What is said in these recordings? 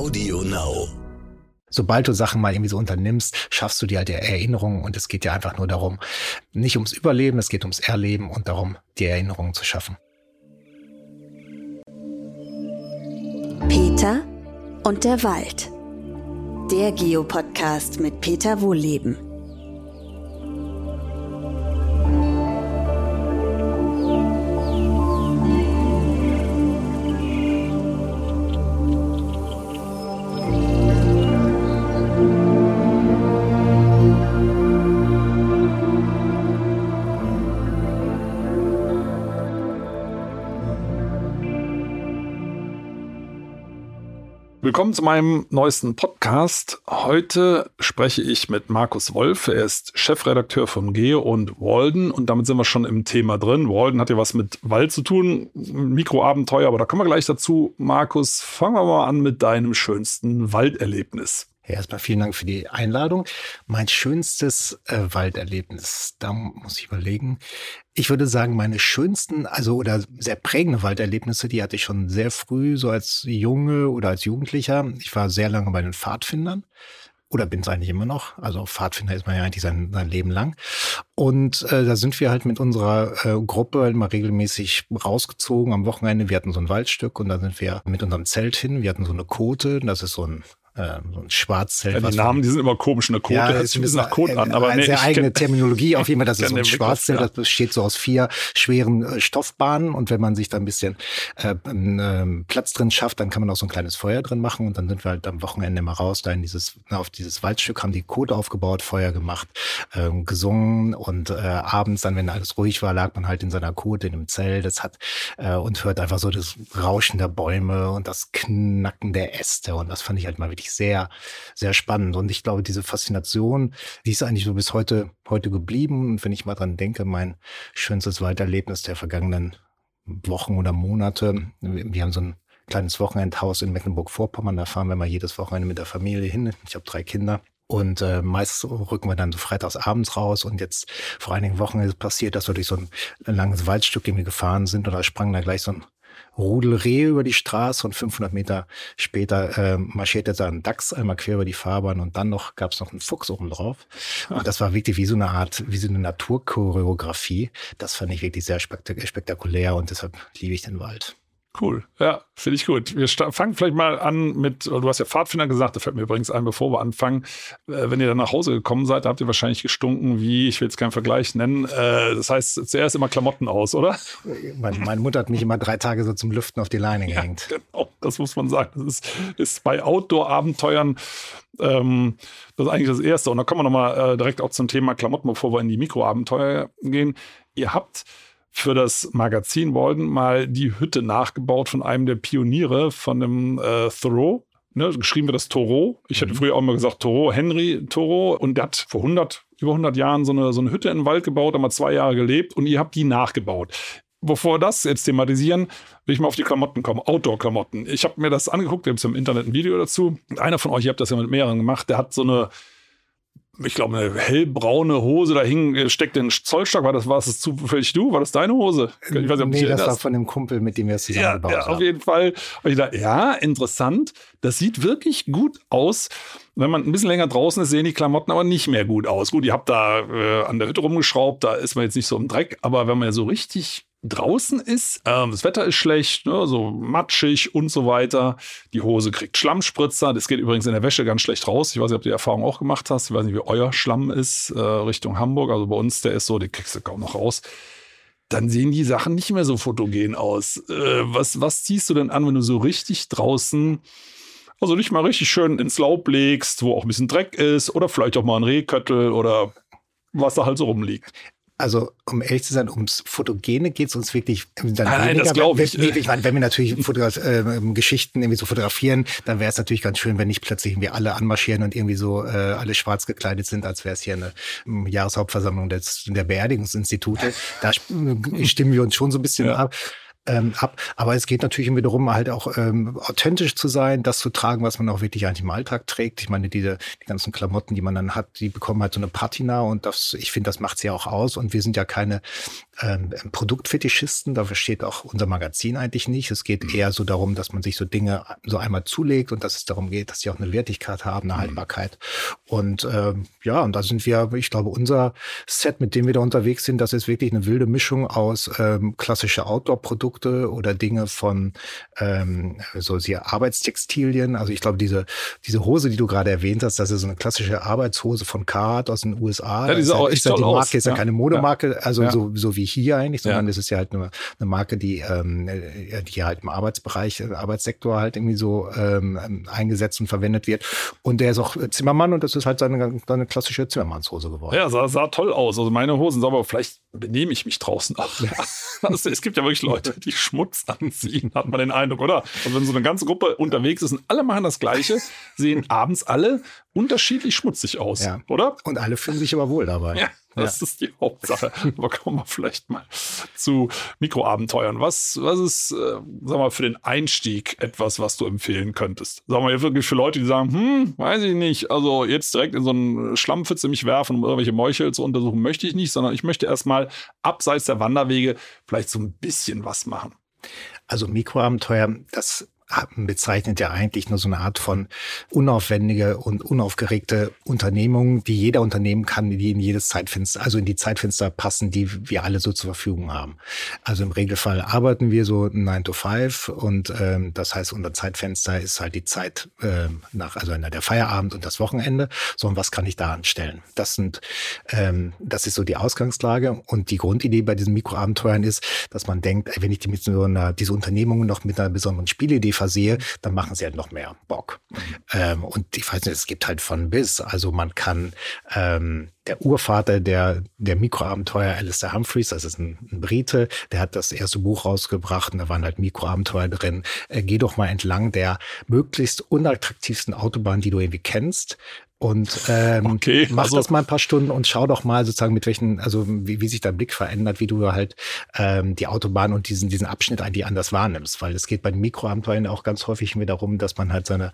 Audio Now. Sobald du Sachen mal irgendwie so unternimmst, schaffst du dir halt die Erinnerungen und es geht dir einfach nur darum, nicht ums Überleben, es geht ums Erleben und darum, die Erinnerungen zu schaffen. Peter und der Wald. Der Geopodcast mit Peter Wohlleben. Willkommen zu meinem neuesten Podcast. Heute spreche ich mit Markus Wolf. Er ist Chefredakteur von Geo und Walden und damit sind wir schon im Thema drin. Walden hat ja was mit Wald zu tun, Mikroabenteuer, aber da kommen wir gleich dazu. Markus, fangen wir mal an mit deinem schönsten Walderlebnis. Ja, erstmal vielen Dank für die Einladung. Mein schönstes äh, Walderlebnis, da muss ich überlegen. Ich würde sagen, meine schönsten, also oder sehr prägende Walderlebnisse, die hatte ich schon sehr früh, so als Junge oder als Jugendlicher. Ich war sehr lange bei den Pfadfindern oder bin es eigentlich immer noch. Also Pfadfinder ist man ja eigentlich sein, sein Leben lang. Und äh, da sind wir halt mit unserer äh, Gruppe immer regelmäßig rausgezogen am Wochenende. Wir hatten so ein Waldstück und da sind wir mit unserem Zelt hin. Wir hatten so eine Kote, das ist so ein äh, so ein Schwarzzelt. Ja, die Namen, die sind immer komisch. Eine Kote ja, hört sich ein bisschen nach Kot an. Aber eine nee, sehr eigene Terminologie. Auf jeden Fall, das ist so ein Schwarzzelt. Das besteht so aus vier schweren äh, Stoffbahnen. Und wenn man sich da ein bisschen äh, äh, Platz drin schafft, dann kann man auch so ein kleines Feuer drin machen. Und dann sind wir halt am Wochenende mal raus, da in dieses, auf dieses Waldstück, haben die Kote aufgebaut, Feuer gemacht, äh, gesungen. Und äh, abends dann, wenn alles ruhig war, lag man halt in seiner Kote in einem Zelt. Das hat äh, und hört einfach so das Rauschen der Bäume und das Knacken der Äste. Und das fand ich halt mal wirklich sehr, sehr spannend. Und ich glaube, diese Faszination, die ist eigentlich so bis heute, heute geblieben. Und wenn ich mal dran denke, mein schönstes Weiterlebnis der vergangenen Wochen oder Monate, wir haben so ein kleines Wochenendhaus in Mecklenburg-Vorpommern, da fahren wir mal jedes Wochenende mit der Familie hin. Ich habe drei Kinder. Und äh, meist rücken wir dann so freitags abends raus. Und jetzt vor einigen Wochen ist passiert, dass wir durch so ein langes Waldstück irgendwie gefahren sind und da sprang da gleich so ein Rudel Rehe über die Straße und 500 Meter später äh, marschierte da ein Dachs einmal quer über die Fahrbahn und dann noch gab es noch einen Fuchs oben drauf. Und das war wirklich wie so eine Art, wie so eine Naturchoreografie. Das fand ich wirklich sehr spektakulär und deshalb liebe ich den Wald. Cool, ja, finde ich gut. Wir fangen vielleicht mal an mit, du hast ja Pfadfinder gesagt, da fällt mir übrigens ein, bevor wir anfangen. Äh, wenn ihr dann nach Hause gekommen seid, habt ihr wahrscheinlich gestunken, wie, ich will jetzt keinen Vergleich nennen. Äh, das heißt, zuerst immer Klamotten aus, oder? Meine Mutter hat mich immer drei Tage so zum Lüften auf die Leine gehängt. Ja, genau, das muss man sagen. Das ist, ist bei Outdoor-Abenteuern ähm, das ist eigentlich das Erste. Und da kommen wir nochmal äh, direkt auch zum Thema Klamotten, bevor wir in die Mikroabenteuer gehen. Ihr habt für das Magazin Walden mal die Hütte nachgebaut von einem der Pioniere von dem äh, Thoreau. Ne, geschrieben wird das Thoreau. Ich hätte mhm. früher auch mal gesagt Thoreau, Henry Thoreau. Und der hat vor 100, über 100 Jahren so eine, so eine Hütte in den Wald gebaut, wir zwei Jahre gelebt und ihr habt die nachgebaut. Bevor wir das jetzt thematisieren, will ich mal auf die Klamotten kommen, Outdoor-Klamotten. Ich habe mir das angeguckt, wir haben im Internet ein Video dazu. Einer von euch, ihr habt das ja mit mehreren gemacht, der hat so eine ich glaube, eine hellbraune Hose, da hing, steckte ein Zollstock. War das, war das zufällig du? War das deine Hose? Ich weiß nicht, ob nee, das war von dem Kumpel, mit dem wir es zusammengebaut ja, ja, haben. Auf jeden Fall. ich dachte, ja, interessant. Das sieht wirklich gut aus. Wenn man ein bisschen länger draußen ist, sehen die Klamotten aber nicht mehr gut aus. Gut, ihr habt da äh, an der Hütte rumgeschraubt, da ist man jetzt nicht so im Dreck. Aber wenn man ja so richtig draußen ist, ähm, das Wetter ist schlecht, ne, so matschig und so weiter. Die Hose kriegt Schlammspritzer. Das geht übrigens in der Wäsche ganz schlecht raus. Ich weiß nicht, ob du die Erfahrung auch gemacht hast. Ich weiß nicht, wie euer Schlamm ist äh, Richtung Hamburg. Also bei uns, der ist so, den kriegst du kaum noch raus. Dann sehen die Sachen nicht mehr so fotogen aus. Äh, was, was ziehst du denn an, wenn du so richtig draußen, also nicht mal richtig schön ins Laub legst, wo auch ein bisschen Dreck ist oder vielleicht auch mal ein Rehköttel oder was da halt so rumliegt? Also um ehrlich zu sein, ums Fotogene geht es uns wirklich dann nein, weniger. Das glaube ich. Wenn, ich meine, wenn wir natürlich äh, Geschichten irgendwie so fotografieren, dann wäre es natürlich ganz schön, wenn nicht plötzlich irgendwie alle anmarschieren und irgendwie so äh, alle schwarz gekleidet sind, als wäre es hier eine um, Jahreshauptversammlung des, der Beerdigungsinstitute. Da stimmen wir uns schon so ein bisschen ja. ab ähm, ab. Aber es geht natürlich immer darum, halt auch ähm, authentisch zu sein, das zu tragen, was man auch wirklich eigentlich im Alltag trägt. Ich meine, diese die ganzen Klamotten, die man dann hat, die bekommen halt so eine Patina und das, ich finde, das macht sie ja auch aus. Und wir sind ja keine ähm, Produktfetischisten. Da versteht auch unser Magazin eigentlich nicht. Es geht mhm. eher so darum, dass man sich so Dinge so einmal zulegt und dass es darum geht, dass sie auch eine Wertigkeit haben, eine mhm. Haltbarkeit. Und ähm, ja, und da sind wir, ich glaube, unser Set, mit dem wir da unterwegs sind, das ist wirklich eine wilde Mischung aus ähm, klassische Outdoor-Produkte oder Dinge von ähm, so sehr Arbeitstextilien. Also ich glaube, diese, diese Hose, die du gerade erwähnt hast, das ist so eine klassische Arbeitshose von Card aus den USA. Ja, die ist, auch ist ja die Marke, aus. ist ja, ja keine Modemarke, ja. also so, so wie hier eigentlich, sondern es ist ja halt eine, eine Marke, die, ähm, die halt im Arbeitsbereich, äh, Arbeitssektor halt irgendwie so ähm, eingesetzt und verwendet wird. Und der ist auch Zimmermann und das ist halt seine, seine klassische Zimmermannshose geworden. Ja, sah, sah toll aus. Also meine Hosen, aber vielleicht benehme ich mich draußen auch. Also, es gibt ja wirklich Leute, die Schmutz anziehen, hat man den Eindruck, oder? Also wenn so eine ganze Gruppe unterwegs ist und alle machen das Gleiche, sehen abends alle unterschiedlich schmutzig aus, ja. oder? Und alle fühlen sich aber wohl dabei. Ja. Das ja. ist die Hauptsache. Aber kommen wir vielleicht mal zu Mikroabenteuern. Was, was ist, äh, sag mal, für den Einstieg etwas, was du empfehlen könntest? Sag mal, wirklich für Leute, die sagen, hm, weiß ich nicht, also jetzt direkt in so einen Schlammpfütze mich werfen, um irgendwelche Meuchel zu untersuchen, möchte ich nicht, sondern ich möchte erstmal abseits der Wanderwege vielleicht so ein bisschen was machen. Also Mikroabenteuer, das bezeichnet ja eigentlich nur so eine Art von unaufwendige und unaufgeregte Unternehmung, die jeder unternehmen kann, die in jedes Zeitfenster, also in die Zeitfenster passen, die wir alle so zur Verfügung haben. Also im Regelfall arbeiten wir so 9 to 5 und ähm, das heißt, unser Zeitfenster ist halt die Zeit äh, nach, also der Feierabend und das Wochenende. So, und was kann ich da anstellen? Das sind, ähm, das ist so die Ausgangslage und die Grundidee bei diesen Mikroabenteuern ist, dass man denkt, wenn ich die mit so einer, diese Unternehmung noch mit einer besonderen Spielidee versehe, dann machen sie halt noch mehr Bock. Ähm, und ich weiß nicht, es gibt halt von bis. Also man kann ähm, der Urvater der, der Mikroabenteuer, Alistair Humphreys, das ist ein, ein, Brite, der hat das erste Buch rausgebracht und da waren halt Mikroabenteuer drin. Äh, geh doch mal entlang der möglichst unattraktivsten Autobahn, die du irgendwie kennst und ähm, okay, mach also, das mal ein paar Stunden und schau doch mal sozusagen mit welchen, also wie, wie sich dein Blick verändert, wie du halt ähm, die Autobahn und diesen diesen Abschnitt eigentlich anders wahrnimmst, weil es geht bei den Mikroabenteuern auch ganz häufig mir darum, dass man halt seine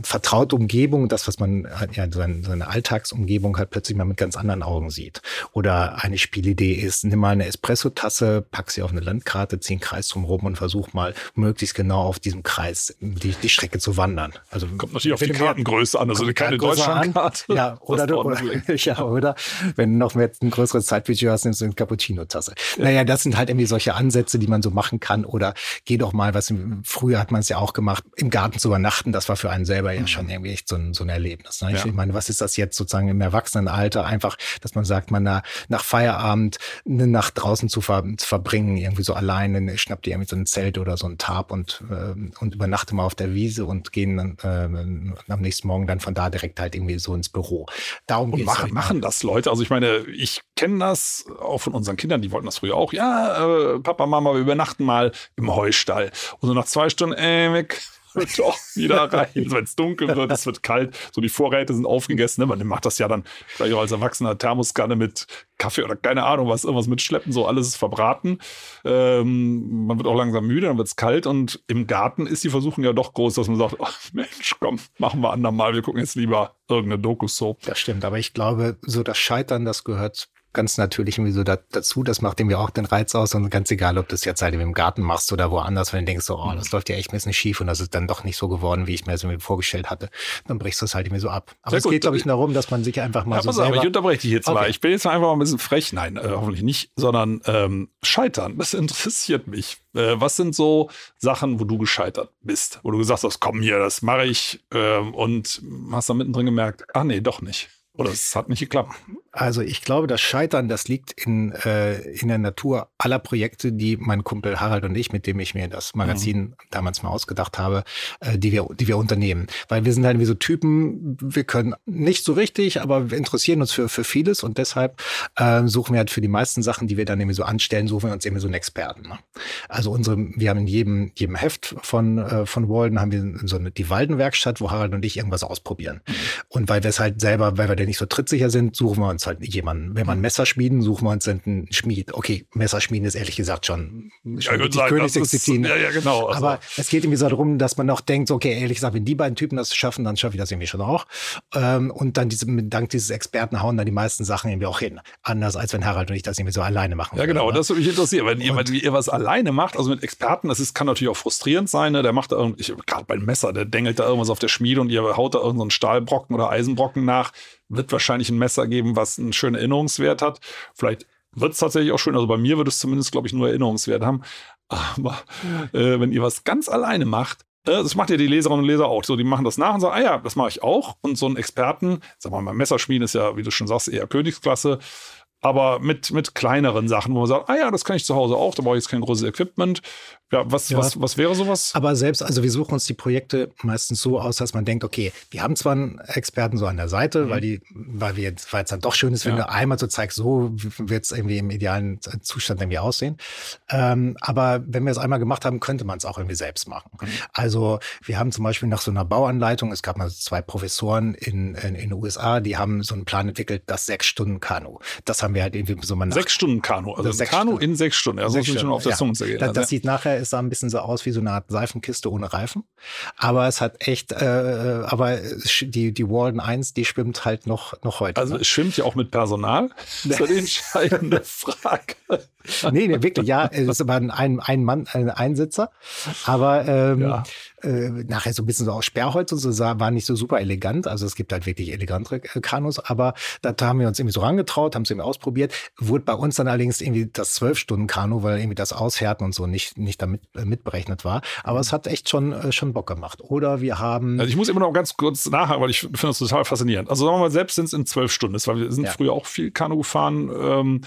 vertraute Umgebung, das was man halt, ja seine, seine Alltagsumgebung halt plötzlich mal mit ganz anderen Augen sieht. Oder eine Spielidee ist, nimm mal eine Espresso-Tasse, pack sie auf eine Landkarte, zieh einen Kreis drumherum und versuch mal möglichst genau auf diesem Kreis die, die Strecke zu wandern. Also kommt natürlich auf die Kartengröße an, also keine Deutschland Karte. Ja, oder, du, oder, ja, oder wenn du noch mehr ein größeres Zeitbudget hast, nimmst du eine Cappuccino-Tasse. Ja. Naja, das sind halt irgendwie solche Ansätze, die man so machen kann. Oder geh doch mal, was früher hat man es ja auch gemacht, im Garten zu übernachten. Das war für einen selber ja mhm. schon irgendwie echt so ein, so ein Erlebnis. Ne? Ich ja. meine, was ist das jetzt sozusagen im Erwachsenenalter? Einfach, dass man sagt, man nach, nach Feierabend eine Nacht draußen zu, ver, zu verbringen, irgendwie so alleine, schnappt dir irgendwie so ein Zelt oder so ein Tarp und, äh, und übernachte mal auf der Wiese und gehen dann äh, am nächsten Morgen dann von da direkt halt irgendwie so ins Büro. Darum und machen, machen das Leute. Also ich meine, ich kenne das auch von unseren Kindern, die wollten das früher auch. Ja, äh, Papa, Mama, wir übernachten mal im Heustall. Und so nach zwei Stunden, äh, weg, doch wieder rein, wenn es dunkel wird, es wird kalt, so die Vorräte sind aufgegessen. Ne? Man macht das ja dann vielleicht auch als Erwachsener Thermoskanne mit Kaffee oder keine Ahnung was, irgendwas mitschleppen, so alles ist verbraten. Ähm, man wird auch langsam müde, dann wird es kalt und im Garten ist die Versuchung ja doch groß, dass man sagt, oh, Mensch, komm, machen wir andermal, wir gucken jetzt lieber irgendeine Doku-Soap. Das stimmt, aber ich glaube, so das Scheitern, das gehört ganz natürlich irgendwie so da, dazu. Das macht dem ja auch den Reiz aus und ganz egal, ob du es jetzt halt im Garten machst oder woanders, wenn du denkst, so, oh, das läuft ja echt ein bisschen schief und das ist dann doch nicht so geworden, wie ich mir das irgendwie vorgestellt hatte, dann brichst du es halt irgendwie so ab. Aber Sehr es gut. geht, glaube ich, darum, dass man sich einfach mal ja, so pass auf, ich unterbreche dich jetzt okay. mal. Ich bin jetzt einfach mal ein bisschen frech. Nein, äh, hoffentlich nicht, sondern ähm, scheitern. Das interessiert mich. Äh, was sind so Sachen, wo du gescheitert bist? Wo du gesagt hast, komm hier, das mache ich ähm, und hast dann mittendrin gemerkt, ah nee, doch nicht. Oder es hat nicht geklappt. Also ich glaube, das Scheitern, das liegt in, äh, in der Natur aller Projekte, die mein Kumpel Harald und ich, mit dem ich mir das Magazin mhm. damals mal ausgedacht habe, äh, die, wir, die wir unternehmen. Weil wir sind halt wie so Typen, wir können nicht so richtig, aber wir interessieren uns für, für vieles und deshalb äh, suchen wir halt für die meisten Sachen, die wir dann irgendwie so anstellen, suchen wir uns irgendwie so einen Experten. Ne? Also unsere, wir haben in jedem, jedem Heft von, äh, von Walden haben wir so eine, die Waldenwerkstatt, wo Harald und ich irgendwas ausprobieren. Mhm. Und weil wir es halt selber, weil wir da nicht so trittsicher sind, suchen wir uns halt jemanden. Wenn man Messer schmieden, wir uns einen Schmied. Okay, Messerschmieden ist ehrlich gesagt schon, schon ja, die Königsdisziplin. Ja, ja, genau. Also. Aber es geht irgendwie so darum, dass man auch denkt, okay, ehrlich gesagt, wenn die beiden Typen das schaffen, dann schaffe ich das irgendwie schon auch. Ähm, und dann diese, dank dieses Experten hauen dann die meisten Sachen irgendwie auch hin. Anders als wenn Harald und ich das irgendwie so alleine machen. Ja, genau. Würde, das würde mich interessieren. Wenn ihr, wenn ihr was alleine macht, also mit Experten, das ist, kann natürlich auch frustrierend sein. Ne? Der macht da irgendwie, gerade beim Messer, der dengelt da irgendwas auf der Schmiede und ihr haut da irgendeinen Stahlbrocken oder Eisenbrocken nach. Wird wahrscheinlich ein Messer geben, was einen schönen Erinnerungswert hat. Vielleicht wird es tatsächlich auch schön. Also bei mir würde es zumindest, glaube ich, nur Erinnerungswert haben. Aber äh, wenn ihr was ganz alleine macht, äh, das macht ja die Leserinnen und Leser auch. So, die machen das nach und sagen, ah ja, das mache ich auch. Und so ein Experten, sag mal, Messerschmieden ist ja, wie du schon sagst, eher Königsklasse aber mit, mit kleineren Sachen, wo man sagt, ah ja, das kann ich zu Hause auch, da brauche ich jetzt kein großes Equipment. Ja, was, ja. was, was wäre sowas? Aber selbst, also wir suchen uns die Projekte meistens so aus, dass man denkt, okay, wir haben zwar einen Experten so an der Seite, mhm. weil die, weil wir jetzt, weil es dann doch schön ist, wenn ja. du einmal so zeigst, so wird es irgendwie im idealen Zustand irgendwie aussehen. Ähm, aber wenn wir es einmal gemacht haben, könnte man es auch irgendwie selbst machen. Mhm. Also wir haben zum Beispiel nach so einer Bauanleitung, es gab mal zwei Professoren in, in, in den USA, die haben so einen Plan entwickelt, das sechs Stunden Kanu. Das haben wir halt irgendwie so mal Sechs Stunden Kanu, also ein Kanu Stunden. in sechs Stunden. Also sechs schon auf der ja. Zunge zergehen. Das, das sieht nachher es sah ein bisschen so aus wie so eine Art Seifenkiste ohne Reifen. Aber es hat echt, äh, aber die, die Walden 1, die schwimmt halt noch, noch heute. Also ne? es schwimmt ja auch mit Personal. Das ist die entscheidende Frage. nee, nee, wirklich, ja, es ist aber ein, ein Mann, ein Einsitzer. Aber ähm, ja äh, nachher so ein bisschen so aus Sperrholz und so sah, war nicht so super elegant. Also es gibt halt wirklich elegantere äh, Kanus, aber da haben wir uns irgendwie so rangetraut, haben es irgendwie ausprobiert. Wurde bei uns dann allerdings irgendwie das zwölf Stunden Kanu, weil irgendwie das Aushärten und so nicht, nicht damit äh, mitberechnet war. Aber es hat echt schon, äh, schon Bock gemacht. Oder wir haben. Also ich muss immer noch ganz kurz nachhaken, weil ich finde das total faszinierend. Also sagen wir mal, selbst sind es in zwölf Stunden, weil wir sind ja. früher auch viel Kanu gefahren. Ähm,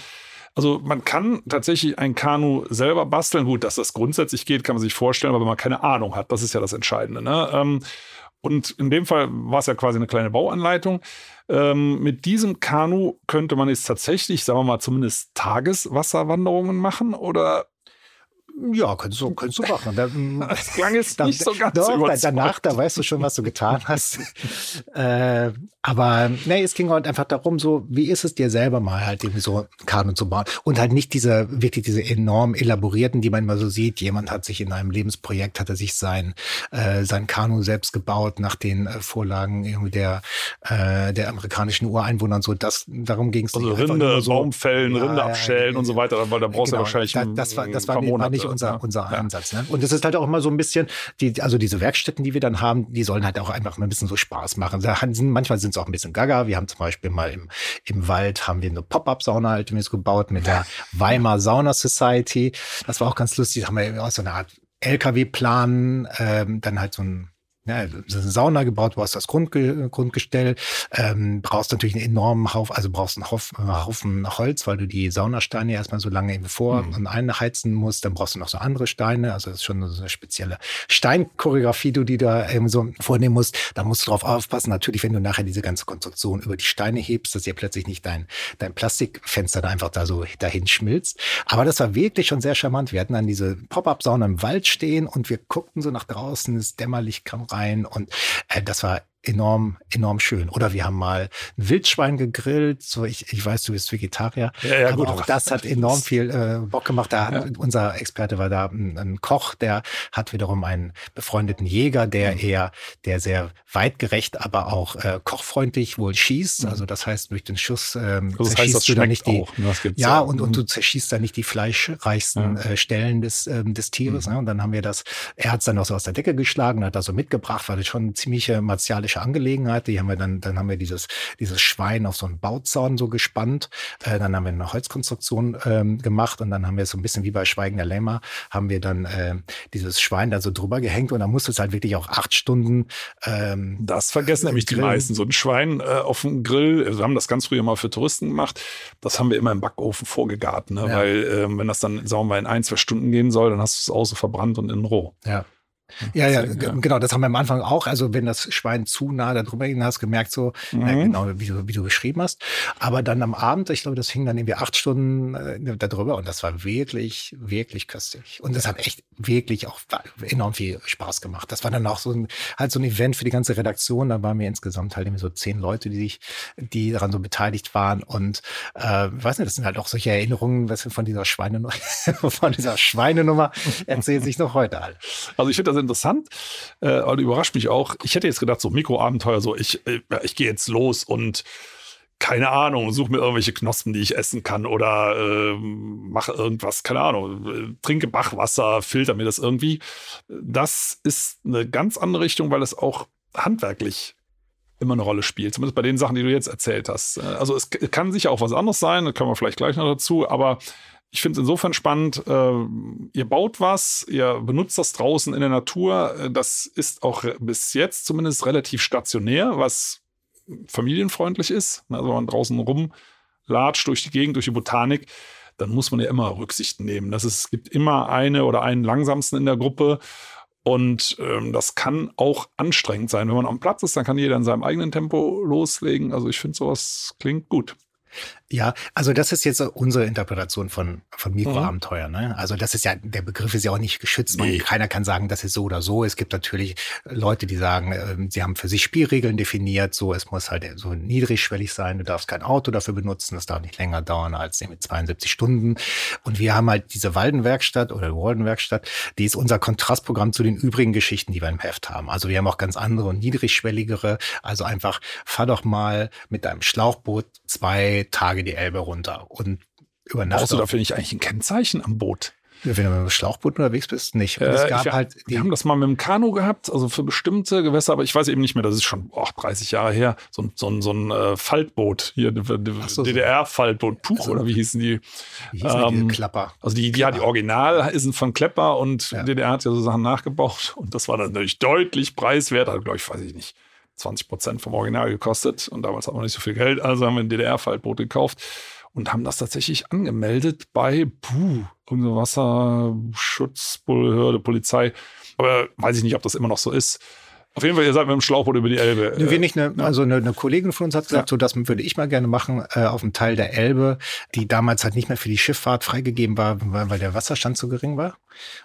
also man kann tatsächlich ein Kanu selber basteln. Gut, dass das grundsätzlich geht, kann man sich vorstellen, aber wenn man keine Ahnung hat, das ist ja das Entscheidende. Ne? Ähm, und in dem Fall war es ja quasi eine kleine Bauanleitung. Ähm, mit diesem Kanu könnte man jetzt tatsächlich, sagen wir mal, zumindest Tageswasserwanderungen machen oder ja, könntest du, könntest du machen. Da, das klang jetzt da, nicht so ganz doch, Danach, da weißt du schon, was du getan hast. äh, aber nee, es ging halt einfach darum, so, wie ist es dir selber mal halt irgendwie so Kanu zu bauen? Und halt nicht diese, wirklich diese enorm elaborierten, die man immer so sieht. Jemand hat sich in einem Lebensprojekt, hat er sich sein, äh, sein Kanu selbst gebaut nach den äh, Vorlagen irgendwie der, äh, der amerikanischen Ureinwohner und so. Das, darum ging es Also Rinde, so, Baumfällen, ja, Rinde abschälen ja, und so weiter, weil da brauchst genau, du ja wahrscheinlich da, das war, das war, war nicht unser, unser Ansatz. Ne? Und es ist halt auch immer so ein bisschen, die, also diese Werkstätten, die wir dann haben, die sollen halt auch einfach mal ein bisschen so Spaß machen. Da sind, manchmal sind es auch ein bisschen gaga. Wir haben zum Beispiel mal im, im Wald haben wir eine Pop-Up-Sauna halt gebaut mit der Weimar Sauna Society. Das war auch ganz lustig. Da haben wir auch so eine Art LKW-Plan, ähm, dann halt so ein ja, eine Sauna gebaut, du hast das Grundge Grundgestell, ähm, brauchst natürlich einen enormen Haufen, also brauchst einen Haufen, äh, Haufen Holz, weil du die Saunasteine erstmal so lange eben vor mhm. und einheizen musst. Dann brauchst du noch so andere Steine, also das ist schon so eine spezielle Steinchoreografie, du die da eben so vornehmen musst. Da musst du drauf aufpassen, natürlich, wenn du nachher diese ganze Konstruktion über die Steine hebst, dass dir plötzlich nicht dein, dein Plastikfenster da einfach da so dahin schmilzt. Aber das war wirklich schon sehr charmant. Wir hatten dann diese Pop-Up-Sauna im Wald stehen und wir guckten so nach draußen, es dämmerlich kam rein. Und äh, das war enorm, enorm schön. Oder wir haben mal ein Wildschwein gegrillt. So, ich, ich weiß, du bist Vegetarier. Ja, ja, aber gut, auch das hat enorm viel äh, Bock gemacht. Da ja. unser Experte war da ein, ein, Koch, der hat wiederum einen befreundeten Jäger, der mhm. eher, der sehr weitgerecht, aber auch äh, kochfreundlich wohl schießt. Mhm. Also das heißt, durch den Schuss ähm, also zerschießt heißt, du da nicht die. Auch, ne? ja, und, und du mhm. zerschießt da nicht die fleischreichsten äh, Stellen des, ähm, des Tieres. Mhm. Ne? Und dann haben wir das, er hat es dann auch so aus der Decke geschlagen, hat das so mitgebracht, weil das schon ziemliche martialische politische Angelegenheit. Die haben wir dann, dann haben wir dieses, dieses Schwein auf so einen Bauzaun so gespannt. Äh, dann haben wir eine Holzkonstruktion ähm, gemacht und dann haben wir so ein bisschen wie bei Schweigender Lämmer, haben wir dann äh, dieses Schwein da so drüber gehängt und dann musste es halt wirklich auch acht Stunden. Ähm, das vergessen nämlich grillen. die meisten. So ein Schwein äh, auf dem Grill, wir haben das ganz früher mal für Touristen gemacht. Das haben wir immer im Backofen vorgegart, ne? Ja. weil ähm, wenn das dann, sagen wir mal, in ein, zwei Stunden gehen soll, dann hast du es außen verbrannt und innen roh. Ja. Ja, ja, ja, genau, das haben wir am Anfang auch. Also wenn das Schwein zu nah da drüber ging, hast gemerkt so, mhm. ja, genau, wie du, wie du beschrieben hast. Aber dann am Abend, ich glaube, das hing dann irgendwie acht Stunden äh, da drüber und das war wirklich, wirklich köstlich. Und das hat echt wirklich auch enorm viel Spaß gemacht. Das war dann auch so ein, halt so ein Event für die ganze Redaktion. Da waren wir insgesamt halt irgendwie so zehn Leute, die sich, die daran so beteiligt waren. Und äh, weiß nicht, das sind halt auch solche Erinnerungen, was wir von dieser Schweinenummer, von dieser Schweinenummer erzählen sich noch heute alle. Also ich finde das interessant äh, und überrascht mich auch. Ich hätte jetzt gedacht, so Mikroabenteuer, so ich, äh, ich gehe jetzt los und keine Ahnung, suche mir irgendwelche Knospen, die ich essen kann oder äh, mache irgendwas, keine Ahnung, trinke Bachwasser, filter mir das irgendwie. Das ist eine ganz andere Richtung, weil es auch handwerklich immer eine Rolle spielt, zumindest bei den Sachen, die du jetzt erzählt hast. Also es kann sicher auch was anderes sein, da kommen wir vielleicht gleich noch dazu, aber ich finde es insofern spannend, äh, ihr baut was, ihr benutzt das draußen in der Natur. Äh, das ist auch bis jetzt zumindest relativ stationär, was familienfreundlich ist. Also wenn man draußen rumlatscht durch die Gegend, durch die Botanik, dann muss man ja immer Rücksichten nehmen. Das ist, es gibt immer eine oder einen langsamsten in der Gruppe. Und ähm, das kann auch anstrengend sein. Wenn man am Platz ist, dann kann jeder in seinem eigenen Tempo loslegen. Also ich finde, sowas klingt gut. Ja, also das ist jetzt unsere Interpretation von, von Mikroabenteuer. Mhm. Ne? Also das ist ja, der Begriff ist ja auch nicht geschützt. Nee. keiner kann sagen, das ist so oder so. Es gibt natürlich Leute, die sagen, äh, sie haben für sich Spielregeln definiert. So, es muss halt so niedrigschwellig sein. Du darfst kein Auto dafür benutzen. Das darf nicht länger dauern als mit 72 Stunden. Und wir haben halt diese Waldenwerkstatt oder Waldenwerkstatt, die ist unser Kontrastprogramm zu den übrigen Geschichten, die wir im Heft haben. Also wir haben auch ganz andere und niedrigschwelligere. Also einfach fahr doch mal mit deinem Schlauchboot zwei Tage die Elbe runter und über Nacht. Brauchst du dafür nicht eigentlich ein Kennzeichen am Boot? Wenn du mit dem Schlauchboot unterwegs bist, nicht. Und es äh, gab ich, halt wir haben das mal mit dem Kanu gehabt, also für bestimmte Gewässer, aber ich weiß eben nicht mehr, das ist schon oh, 30 Jahre her, so, so, so ein äh, Faltboot, hier so, DDR-Faltboot, Puch also, oder wie hießen die? Wie hießen ähm, die Klapper? Also die, ja, die Original sind von Klepper und ja. DDR hat ja so Sachen nachgebaut und das war dann natürlich deutlich preiswert, also glaube ich, weiß ich nicht. 20 Prozent vom Original gekostet und damals hat man nicht so viel Geld, also haben wir ein DDR-Faltboot gekauft und haben das tatsächlich angemeldet bei Puh, irgendeine Wasserschutzbehörde, Polizei. Aber weiß ich nicht, ob das immer noch so ist. Auf jeden Fall, ihr seid mit dem Schlauchboot über die Elbe. Nee, wir nicht eine, also eine, eine Kollegin von uns hat gesagt, ja. so das würde ich mal gerne machen äh, auf dem Teil der Elbe, die damals halt nicht mehr für die Schifffahrt freigegeben war, weil, weil der Wasserstand so gering war.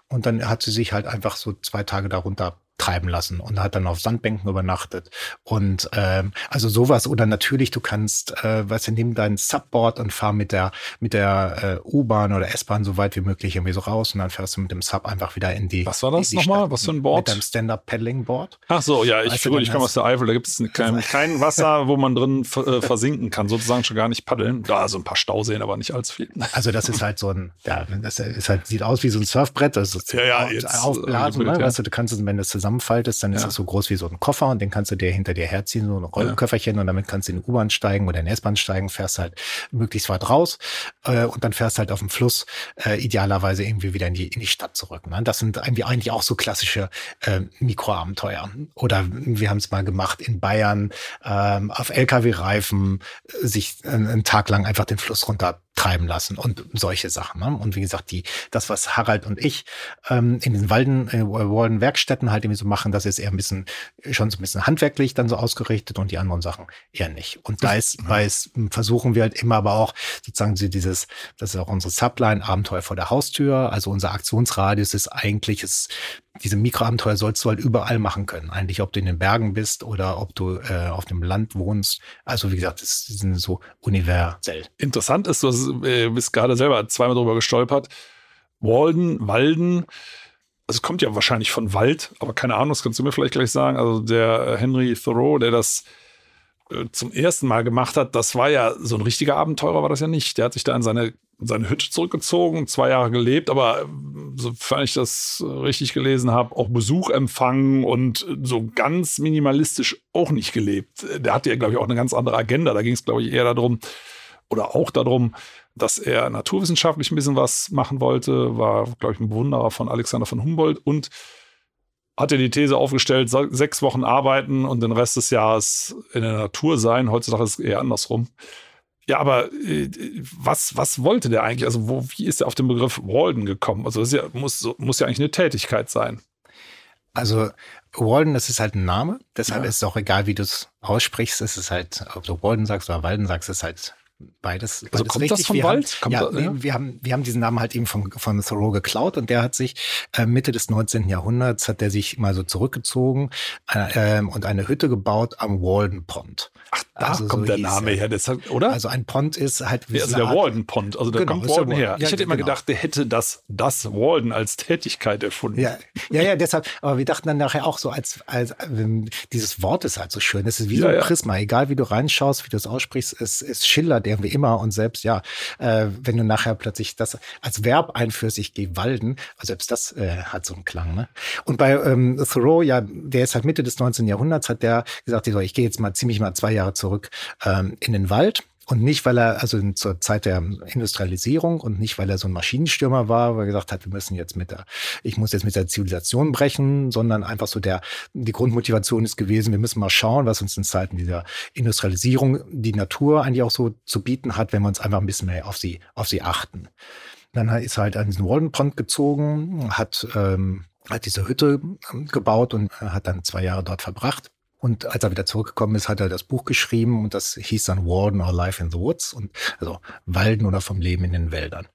Und dann hat sie sich halt einfach so zwei Tage darunter treiben lassen und hat dann auf Sandbänken übernachtet. Und ähm, also sowas oder natürlich, du kannst, äh, weißt du, nimm dein Subboard und fahr mit der mit der äh, U-Bahn oder S-Bahn so weit wie möglich irgendwie so raus und dann fährst du mit dem Sub einfach wieder in die. Was war das nochmal? Was für ein Board? Mit deinem Stand-Up-Paddling-Board. Ach so, ja, ich, weißt ich komme aus der Eifel, da gibt es kein, kein Wasser, wo man drin äh, versinken kann, sozusagen schon gar nicht paddeln. Da also ein paar Stauseen, aber nicht allzu viel. Also das ist halt so ein, ja, das ist halt, sieht aus wie so ein Surfbrett, das ist ja, ja, jetzt, aufblasen, ne? ja. weißt du, du kannst es, wenn du es zusammenfaltest, dann ist das so groß wie so ein Koffer und den kannst du dir hinter dir herziehen, so ein Rollköfferchen ja. und damit kannst du in die U-Bahn steigen oder in die S-Bahn steigen, fährst halt möglichst weit raus äh, und dann fährst halt auf dem Fluss äh, idealerweise irgendwie wieder in die, in die Stadt zurück. Ne? Das sind irgendwie eigentlich auch so klassische äh, Mikroabenteuer. Oder wir haben es mal gemacht in Bayern ähm, auf LKW-Reifen sich äh, einen Tag lang einfach den Fluss runter treiben lassen und solche Sachen. Ne? Und wie gesagt, die, das, was Harald und ich ähm, in den Walden, äh, Walden Werkstätten halt irgendwie so machen, das ist eher ein bisschen, schon so ein bisschen handwerklich dann so ausgerichtet und die anderen Sachen eher nicht. Und da ist, ja. ist, versuchen wir halt immer aber auch sozusagen dieses, das ist auch unsere Subline, Abenteuer vor der Haustür. Also unser Aktionsradius ist eigentlich, ist, diese Mikroabenteuer sollst du halt überall machen können. Eigentlich, ob du in den Bergen bist oder ob du äh, auf dem Land wohnst. Also wie gesagt, das sind so universell. Interessant ist, du äh, bist gerade selber zweimal drüber gestolpert. Walden, Walden, also es kommt ja wahrscheinlich von Wald, aber keine Ahnung, das kannst du mir vielleicht gleich sagen. Also der äh, Henry Thoreau, der das äh, zum ersten Mal gemacht hat, das war ja so ein richtiger Abenteurer, war das ja nicht. Der hat sich da in seine, seine Hütte zurückgezogen, zwei Jahre gelebt, aber sofern ich das richtig gelesen habe, auch Besuch empfangen und so ganz minimalistisch auch nicht gelebt. Der hatte ja, glaube ich, auch eine ganz andere Agenda. Da ging es, glaube ich, eher darum, oder auch darum, dass er naturwissenschaftlich ein bisschen was machen wollte, war, glaube ich, ein Bewunderer von Alexander von Humboldt und hat er die These aufgestellt, sechs Wochen arbeiten und den Rest des Jahres in der Natur sein. Heutzutage ist es eher andersrum. Ja, aber äh, was, was wollte der eigentlich? Also, wo, wie ist er auf den Begriff Walden gekommen? Also, das ja, muss, muss ja eigentlich eine Tätigkeit sein. Also Walden, das ist halt ein Name, deshalb ja. ist es auch egal, wie du es aussprichst. Es ist halt, ob du Walden sagst oder Walden sagst, ist halt beides. Also beides kommt richtig. das vom wir Wald? Haben, ja, da, ja, wir haben, wir haben diesen Namen halt eben von, von Thoreau geklaut und der hat sich äh, Mitte des 19. Jahrhunderts hat der sich mal so zurückgezogen äh, und eine Hütte gebaut am Walden Pond. Ach, da also kommt so der Name her, deshalb, oder? Also ein Pond ist halt wie ja, also der Walden Pond, also da genau, kommt Walden her. ich hätte immer genau. gedacht, der hätte das, das Walden als Tätigkeit erfunden. Ja, ja, ja, deshalb, aber wir dachten dann nachher auch so, als, als ähm, dieses Wort ist halt so schön. Das ist wie so ein Prisma, egal wie du reinschaust, wie du es aussprichst, es, es schillert irgendwie immer und selbst, ja, äh, wenn du nachher plötzlich das als Verb einführst, ich gehe walden, also selbst das äh, hat so einen Klang. Ne? Und bei ähm, Thoreau, ja, der ist halt Mitte des 19. Jahrhunderts, hat der gesagt, ich gehe jetzt mal ziemlich mal zwei Jahre zurück ähm, in den Wald. Und nicht, weil er, also zur Zeit der Industrialisierung und nicht, weil er so ein Maschinenstürmer war, weil er gesagt hat, wir müssen jetzt mit der, ich muss jetzt mit der Zivilisation brechen, sondern einfach so der, die Grundmotivation ist gewesen, wir müssen mal schauen, was uns in Zeiten dieser Industrialisierung die Natur eigentlich auch so zu bieten hat, wenn wir uns einfach ein bisschen mehr auf sie, auf sie achten. Dann ist er halt an diesen Walden Pond gezogen, hat, ähm, hat diese Hütte ähm, gebaut und hat dann zwei Jahre dort verbracht. Und als er wieder zurückgekommen ist, hat er das Buch geschrieben und das hieß dann Warden or Life in the Woods und also Walden oder vom Leben in den Wäldern.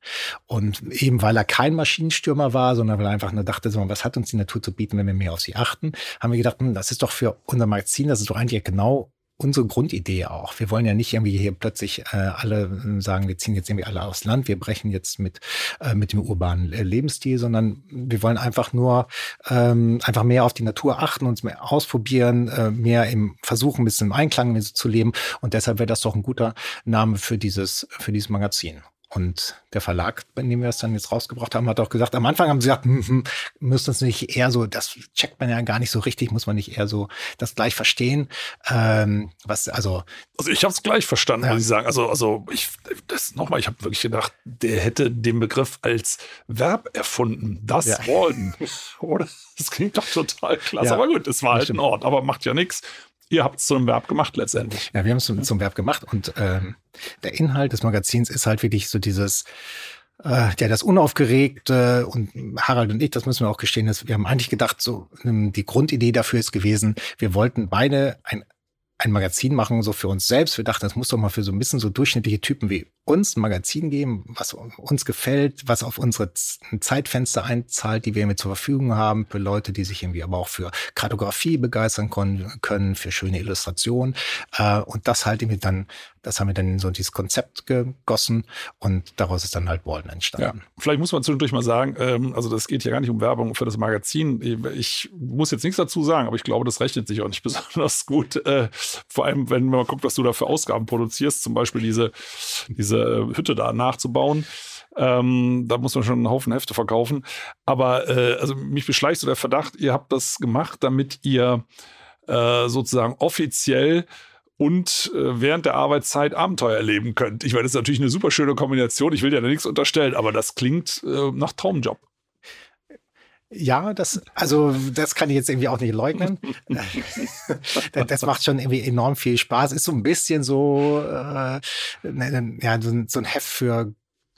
Und eben weil er kein Maschinenstürmer war, sondern weil er einfach nur dachte, was hat uns die Natur zu bieten, wenn wir mehr auf sie achten, haben wir gedacht, hm, das ist doch für unser Magazin, das ist doch eigentlich genau unsere Grundidee auch. Wir wollen ja nicht irgendwie hier plötzlich äh, alle äh, sagen, wir ziehen jetzt irgendwie alle aufs Land, wir brechen jetzt mit, äh, mit dem urbanen Lebensstil, sondern wir wollen einfach nur ähm, einfach mehr auf die Natur achten, uns mehr ausprobieren, äh, mehr im Versuchen, ein bisschen im Einklang mit zu leben. Und deshalb wäre das doch ein guter Name für dieses, für dieses Magazin. Und der Verlag, bei dem wir es dann jetzt rausgebracht haben, hat auch gesagt, am Anfang haben sie gesagt, hm, hm, müsste uns nicht eher so, das checkt man ja gar nicht so richtig, muss man nicht eher so das gleich verstehen. Ähm, was, also. Also ich habe es gleich verstanden, ja. muss ich sagen. Also, also ich, das nochmal, ich habe wirklich gedacht, der hätte den Begriff als Verb erfunden. Das ja. wollen. Oder? Das klingt doch total klasse. Ja. Aber gut, es war halt ein Ort, aber macht ja nichts ihr habt es zum Verb gemacht letztendlich. Ja, wir haben es zum, zum, Verb gemacht und ähm, der Inhalt des Magazins ist halt wirklich so dieses, äh, ja, das Unaufgeregte und Harald und ich, das müssen wir auch gestehen, dass wir haben eigentlich gedacht, so ähm, die Grundidee dafür ist gewesen, wir wollten beide ein ein Magazin machen, so für uns selbst. Wir dachten, das muss doch mal für so ein bisschen so durchschnittliche Typen wie uns ein Magazin geben, was uns gefällt, was auf unsere Zeitfenster einzahlt, die wir mit zur Verfügung haben, für Leute, die sich irgendwie aber auch für Kartografie begeistern können, für schöne Illustrationen. Äh, und das halt irgendwie dann, das haben wir dann in so dieses Konzept gegossen und daraus ist dann halt Walden entstanden. Ja, vielleicht muss man zwischendurch mal sagen, ähm, also das geht hier gar nicht um Werbung für das Magazin. Ich muss jetzt nichts dazu sagen, aber ich glaube, das rechnet sich auch nicht besonders gut. Äh, vor allem, wenn man guckt, was du da für Ausgaben produzierst, zum Beispiel diese, diese diese Hütte da nachzubauen. Ähm, da muss man schon einen Haufen Hefte verkaufen. Aber äh, also mich beschleicht so der Verdacht, ihr habt das gemacht, damit ihr äh, sozusagen offiziell und äh, während der Arbeitszeit Abenteuer erleben könnt. Ich meine, das ist natürlich eine super schöne Kombination. Ich will dir da nichts unterstellen, aber das klingt äh, nach Traumjob. Ja, das, also das kann ich jetzt irgendwie auch nicht leugnen. das macht schon irgendwie enorm viel Spaß. Ist so ein bisschen so, äh, ne, ja, so ein Heft für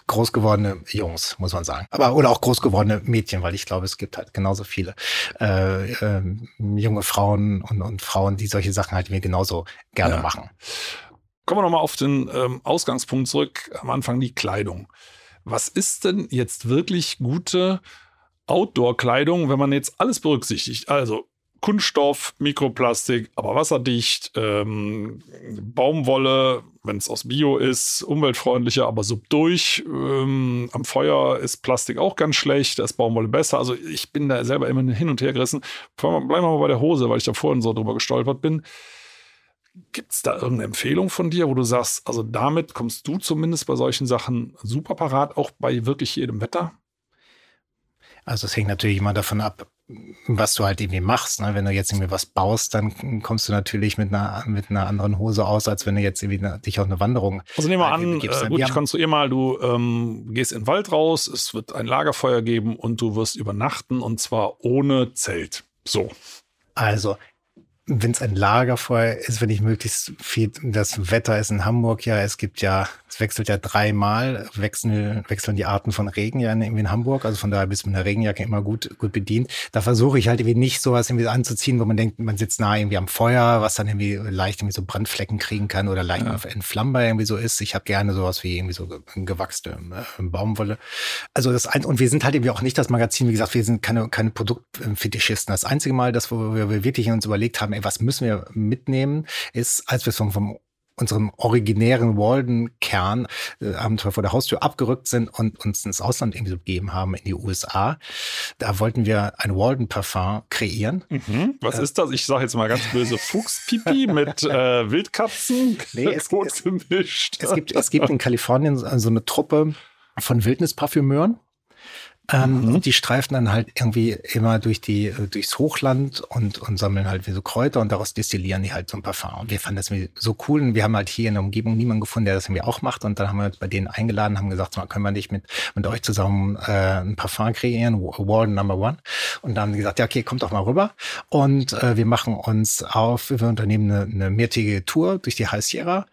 groß gewordene Jungs, muss man sagen. Aber oder auch groß gewordene Mädchen, weil ich glaube, es gibt halt genauso viele äh, äh, junge Frauen und, und Frauen, die solche Sachen halt mir genauso gerne ja. machen. Kommen wir nochmal auf den ähm, Ausgangspunkt zurück, am Anfang die Kleidung. Was ist denn jetzt wirklich gute Outdoor-Kleidung, wenn man jetzt alles berücksichtigt, also Kunststoff, Mikroplastik, aber wasserdicht, ähm, Baumwolle, wenn es aus Bio ist, umweltfreundlicher, aber subdurch. Ähm, am Feuer ist Plastik auch ganz schlecht, da ist Baumwolle besser. Also ich bin da selber immer hin und her gerissen. Bleiben wir mal bei der Hose, weil ich da vorhin so drüber gestolpert bin. Gibt es da irgendeine Empfehlung von dir, wo du sagst, also damit kommst du zumindest bei solchen Sachen super parat, auch bei wirklich jedem Wetter? Also es hängt natürlich immer davon ab, was du halt irgendwie machst. Ne? Wenn du jetzt irgendwie was baust, dann kommst du natürlich mit einer, mit einer anderen Hose aus, als wenn du jetzt irgendwie eine, dich auf eine Wanderung Also nehmen wir an, äh, gut, ich konstruiere mal, du ähm, gehst in den Wald raus, es wird ein Lagerfeuer geben und du wirst übernachten und zwar ohne Zelt. So. Also wenn es ein Lagerfeuer ist, wenn ich möglichst viel, das Wetter ist in Hamburg ja, es gibt ja es wechselt ja dreimal, wechseln, wechseln die Arten von Regen ja irgendwie in Hamburg. Also von daher bist du mit einer Regenjacke immer gut, gut bedient. Da versuche ich halt irgendwie nicht sowas irgendwie anzuziehen, wo man denkt, man sitzt nah irgendwie am Feuer, was dann irgendwie leicht irgendwie so Brandflecken kriegen kann oder leicht ja. entflammbar irgendwie so ist. Ich habe gerne sowas wie irgendwie so gewachste äh, Baumwolle. Also das ein, und wir sind halt irgendwie auch nicht das Magazin, wie gesagt, wir sind keine, keine Produktfetischisten. Das einzige Mal, dass wir, wir wirklich uns überlegt haben, ey, was müssen wir mitnehmen, ist, als wir vom, vom unserem originären Walden-Kern, äh, Abenteuer vor der Haustür, abgerückt sind und uns ins Ausland irgendwie so gegeben haben, in die USA. Da wollten wir ein Walden-Parfum kreieren. Mhm. Was äh, ist das? Ich sage jetzt mal ganz böse Fuchspipi mit äh, Wildkatzen. Nee, es, es, gemischt. Es, gibt, es gibt in Kalifornien so eine Truppe von Wildnisparfümeuren. Ähm, mhm. Die streifen dann halt irgendwie immer durch die, äh, durchs Hochland und, und sammeln halt wie so Kräuter und daraus destillieren die halt so ein Parfum. Und wir fanden das so cool und wir haben halt hier in der Umgebung niemanden gefunden, der das irgendwie auch macht. Und dann haben wir uns bei denen eingeladen, haben gesagt, so, können wir nicht mit, mit euch zusammen äh, ein Parfum kreieren, Walden Number One. Und dann haben die gesagt, ja, okay, kommt doch mal rüber. Und äh, wir machen uns auf, wir unternehmen eine, eine mehrtägige Tour durch die High Sierra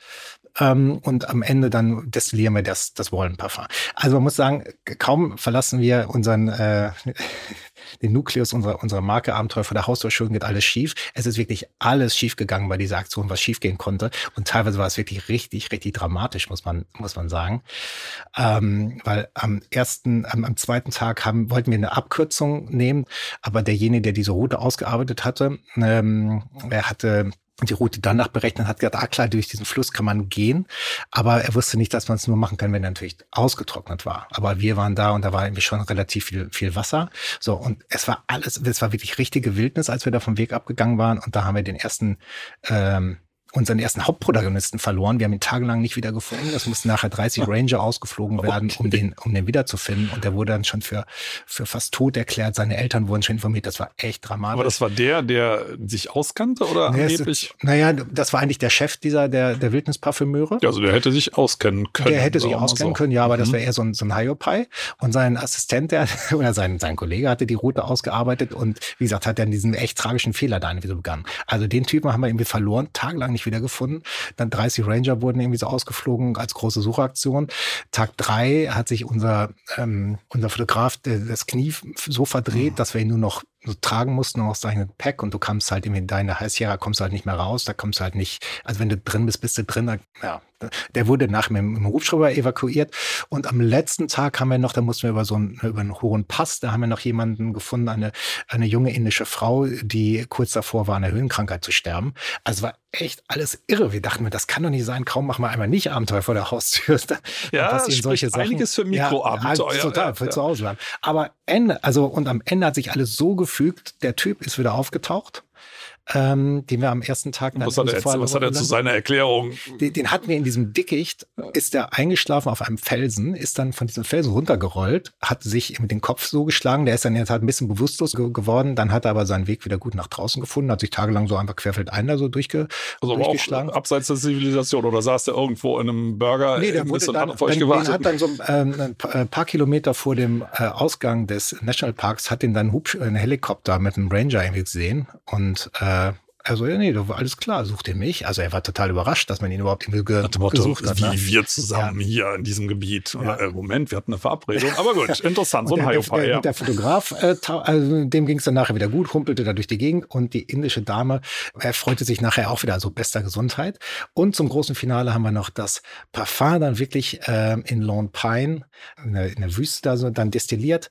ähm, und am Ende dann destillieren wir das, das Wallenparfum. Also man muss sagen, kaum verlassen wir unseren äh, den Nukleus unserer, unserer Marke Abenteuer vor der Haustür geht alles schief. Es ist wirklich alles schief gegangen bei dieser Aktion, was schief gehen konnte. Und teilweise war es wirklich richtig, richtig dramatisch, muss man, muss man sagen. Ähm, weil am ersten, am, am zweiten Tag haben, wollten wir eine Abkürzung nehmen, aber derjenige, der diese Route ausgearbeitet hatte, ähm, er hatte die Route danach berechnet hat, gesagt, ah klar, durch diesen Fluss kann man gehen, aber er wusste nicht, dass man es nur machen kann, wenn er natürlich ausgetrocknet war. Aber wir waren da und da war irgendwie schon relativ viel, viel Wasser. So, und es war alles, es war wirklich richtige Wildnis, als wir da vom Weg abgegangen waren und da haben wir den ersten ähm, unseren ersten Hauptprotagonisten verloren. Wir haben ihn tagelang nicht wieder gefunden. Es mussten nachher 30 Ranger ausgeflogen werden, um den, um den wiederzufinden. Und der wurde dann schon für, für fast tot erklärt. Seine Eltern wurden schon informiert. Das war echt dramatisch. Aber das war der, der sich auskannte oder nee, angeblich? Es, naja, das war eigentlich der Chef dieser, der, der Wildnisparfümeure. Ja, also der hätte sich auskennen können. Der hätte sich auskennen so. können, ja, aber mhm. das wäre eher so ein, so ein Hiopai. Und sein Assistent, der, oder sein, sein Kollege hatte die Route ausgearbeitet und wie gesagt, hat dann diesen echt tragischen Fehler da irgendwie so begangen. Also den Typen haben wir irgendwie verloren, tagelang nicht nicht wieder gefunden. Dann 30 Ranger wurden irgendwie so ausgeflogen als große Suchaktion. Tag drei hat sich unser, ähm, unser Fotograf das Knie so verdreht, mhm. dass wir ihn nur noch so tragen mussten noch seinen Pack und du kamst halt in deine Sierra, kommst halt nicht mehr raus, da kommst du halt nicht, also wenn du drin bist, bist du drin, ja, der wurde nach dem im Hubschrauber evakuiert und am letzten Tag haben wir noch, da mussten wir über so einen, über einen hohen Pass, da haben wir noch jemanden gefunden, eine, eine junge indische Frau, die kurz davor war, an einer Höhenkrankheit zu sterben. Also war echt alles irre. Wir dachten mir, das kann doch nicht sein, kaum machen wir einmal nicht Abenteuer vor der Haustür. Da, ja, passieren solche Sachen. einiges für Mikroabenteuer. Ja, total, für ja. zu Hause bleiben. Aber Ende, also und am Ende hat sich alles so gefügt, der Typ ist wieder aufgetaucht ähm, den wir am ersten Tag dann was hat, er, was hat er zu seiner Erklärung? Den, den, hatten wir in diesem Dickicht, ist er eingeschlafen auf einem Felsen, ist dann von diesem Felsen runtergerollt, hat sich mit dem Kopf so geschlagen, der ist dann jetzt halt ein bisschen bewusstlos ge geworden, dann hat er aber seinen Weg wieder gut nach draußen gefunden, hat sich tagelang so einfach querfeldein da so durchge also durchgeschlagen. Auch abseits der Zivilisation oder saß der irgendwo in einem Burger nee, der wurde dann, auf euch dann, gewartet? hat dann so ähm, ein äh, paar Kilometer vor dem äh, Ausgang des Nationalparks hat ihn dann Hubsch ein Helikopter mit einem Ranger irgendwie gesehen und äh, also ja, nee, da war alles klar, sucht ihr mich. Also er war total überrascht, dass man ihn überhaupt irgendwie ge Motto, gesucht hat. Wie ne? wir zusammen ja. hier in diesem Gebiet. Ja. Äh, Moment, wir hatten eine Verabredung. Aber gut, interessant, so ein der, der, ja. der Fotograf, äh, also dem ging es dann nachher wieder gut, humpelte da durch die Gegend und die indische Dame er freute sich nachher auch wieder, also bester Gesundheit. Und zum großen Finale haben wir noch das Parfum dann wirklich äh, in Lone Pine, in der, in der Wüste da so dann destilliert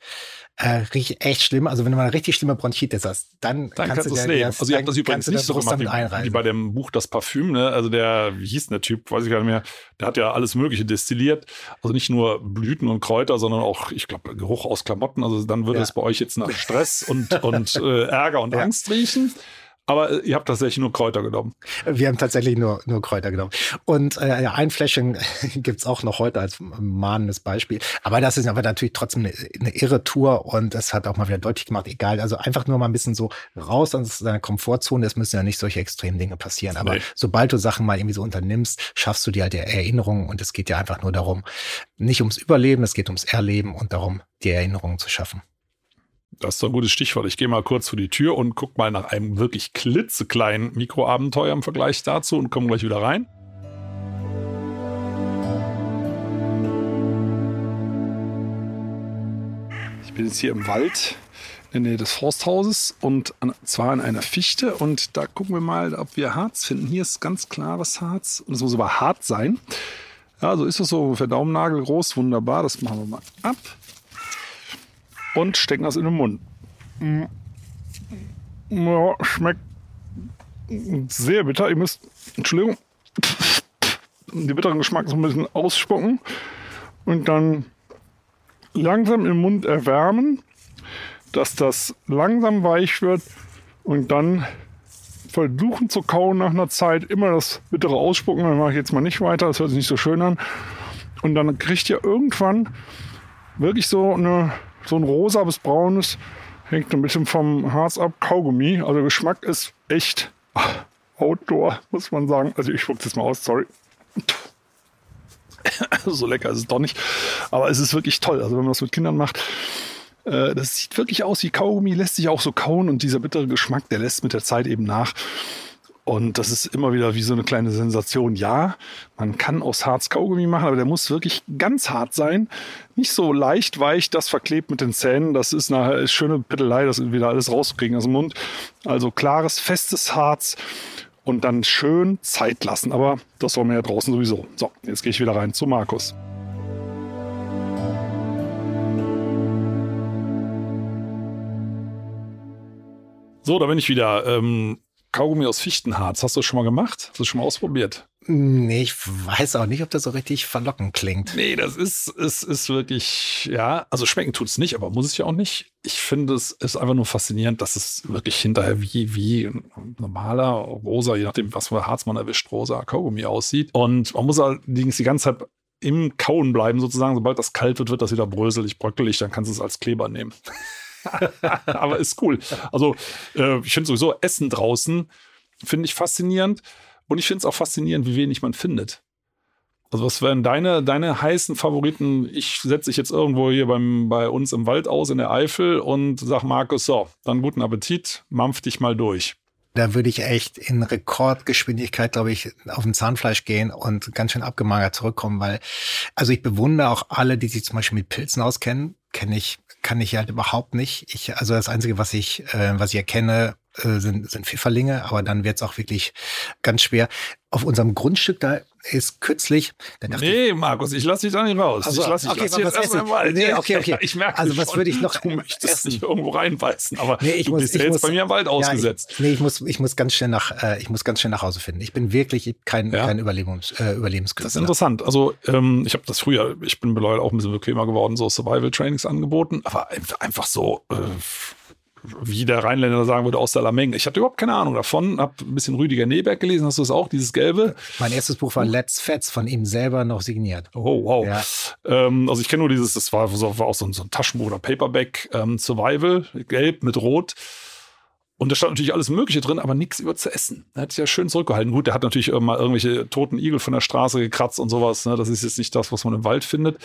äh, riecht echt schlimm. Also wenn du mal eine richtig schlimme Bronchitis hast, dann, dann kannst, kannst du es nehmen. Also ihr habt das übrigens nicht so gemacht wie, wie, bei dem Buch Das Parfüm. Ne? Also der, wie hieß denn der Typ, weiß ich gar nicht mehr, der hat ja alles Mögliche destilliert. Also nicht nur Blüten und Kräuter, sondern auch, ich glaube, Geruch aus Klamotten. Also dann würde ja. es bei euch jetzt nach Stress und, und äh, Ärger und ja. Angst riechen. Aber äh, ihr habt tatsächlich nur Kräuter genommen. Wir haben tatsächlich nur, nur Kräuter genommen. Und äh, ja, ein Fläschchen gibt's auch noch heute als mahnendes Beispiel. Aber das ist aber natürlich trotzdem eine, eine irre Tour und das hat auch mal wieder deutlich gemacht, egal. Also einfach nur mal ein bisschen so raus aus deiner Komfortzone. Es müssen ja nicht solche extremen Dinge passieren. Aber nee. sobald du Sachen mal irgendwie so unternimmst, schaffst du dir halt die Erinnerungen und es geht ja einfach nur darum, nicht ums Überleben, es geht ums Erleben und darum, die Erinnerungen zu schaffen. Das ist ein gutes Stichwort. Ich gehe mal kurz vor die Tür und gucke mal nach einem wirklich klitzekleinen Mikroabenteuer im Vergleich dazu und komme gleich wieder rein. Ich bin jetzt hier im Wald in der Nähe des Forsthauses und an, zwar in einer Fichte. Und da gucken wir mal, ob wir Harz finden. Hier ist ganz klares Harz und es muss aber hart sein. Ja, so ist es so ungefähr Daumennagel groß. Wunderbar, das machen wir mal ab. Und stecken das in den Mund. Mm. Ja, schmeckt sehr bitter. Ihr müsst, Entschuldigung, die bitteren Geschmack so ein bisschen ausspucken und dann langsam im Mund erwärmen dass das langsam weich wird und dann versuchen zu kauen nach einer Zeit, immer das bittere ausspucken, dann mache ich jetzt mal nicht weiter, das hört sich nicht so schön an. Und dann kriegt ihr irgendwann wirklich so, eine, so ein rosa bis braunes, hängt ein bisschen vom Harz ab, Kaugummi. Also Geschmack ist echt Outdoor, muss man sagen. Also ich spuck's jetzt mal aus, sorry. so lecker ist es doch nicht. Aber es ist wirklich toll. Also wenn man das mit Kindern macht, äh, das sieht wirklich aus wie Kaugummi, lässt sich auch so kauen und dieser bittere Geschmack, der lässt mit der Zeit eben nach. Und das ist immer wieder wie so eine kleine Sensation. Ja, man kann aus Harz Kaugummi machen, aber der muss wirklich ganz hart sein. Nicht so leicht weich, das verklebt mit den Zähnen. Das ist eine schöne Pittelei, das wieder alles rauszukriegen aus dem Mund. Also klares, festes Harz und dann schön Zeit lassen. Aber das wollen wir ja draußen sowieso. So, jetzt gehe ich wieder rein zu Markus. So, da bin ich wieder. Ähm, Kaugummi aus Fichtenharz. Hast du das schon mal gemacht? Hast du das schon mal ausprobiert? Nee, ich weiß auch nicht, ob das so richtig verlockend klingt. Nee, das ist, es ist wirklich, ja, also schmecken tut es nicht, aber muss es ja auch nicht. Ich finde, es ist einfach nur faszinierend, dass es wirklich hinterher wie, wie normaler rosa, je nachdem, was für Harz man erwischt, rosa Kaugummi aussieht. Und man muss allerdings die ganze Zeit im Kauen bleiben, sozusagen. Sobald das kalt wird, wird das wieder bröselig, bröckelig, dann kannst du es als Kleber nehmen. Aber ist cool. Also, äh, ich finde sowieso Essen draußen, finde ich faszinierend. Und ich finde es auch faszinierend, wie wenig man findet. Also, was wären deine, deine heißen Favoriten? Ich setze dich jetzt irgendwo hier beim, bei uns im Wald aus in der Eifel und sag Markus, so, dann guten Appetit, mampf dich mal durch. Da würde ich echt in Rekordgeschwindigkeit, glaube ich, auf dem Zahnfleisch gehen und ganz schön abgemagert zurückkommen, weil, also ich bewundere auch alle, die sich zum Beispiel mit Pilzen auskennen, kenne ich kann ich halt überhaupt nicht. Ich, also das Einzige, was ich, äh, was ich erkenne, sind, sind Pfifferlinge, aber dann wird es auch wirklich ganz schwer. Auf unserem Grundstück, da ist kürzlich. nee, ich, Markus, ich lasse dich da nicht raus. Also, ich lasse dich, okay, lass dich jetzt erstmal mal. Nee, okay, okay. Ich merke also, was würde ich noch du möchtest essen? nicht irgendwo reinbeißen, aber nee, ich du muss, bist ich ja muss, jetzt bei mir im Wald ausgesetzt. Ja, ich, nee, ich muss, ich muss ganz schnell nach, äh, ich muss ganz schnell nach Hause finden. Ich bin wirklich kein, ja. kein Überlebens, äh, Überlebenskünstler. Das ist interessant. Also, ähm, ich habe das früher, ich bin bei auch ein bisschen bequemer geworden, so Survival-Trainings angeboten, aber einfach so, äh, wie der Rheinländer sagen würde, aus der Lameng. Ich hatte überhaupt keine Ahnung davon, habe ein bisschen Rüdiger Neberg gelesen. Hast du das auch, dieses Gelbe? Mein erstes Buch war Let's Fets, von ihm selber noch signiert. Oh, wow. Ja. Ähm, also ich kenne nur dieses, das war, war auch so ein, so ein Taschenbuch oder Paperback, ähm, Survival, gelb mit rot. Und da stand natürlich alles Mögliche drin, aber nichts über zu essen. Er hat sich ja schön zurückgehalten. Gut, der hat natürlich mal irgendwelche toten Igel von der Straße gekratzt und sowas. Ne? Das ist jetzt nicht das, was man im Wald findet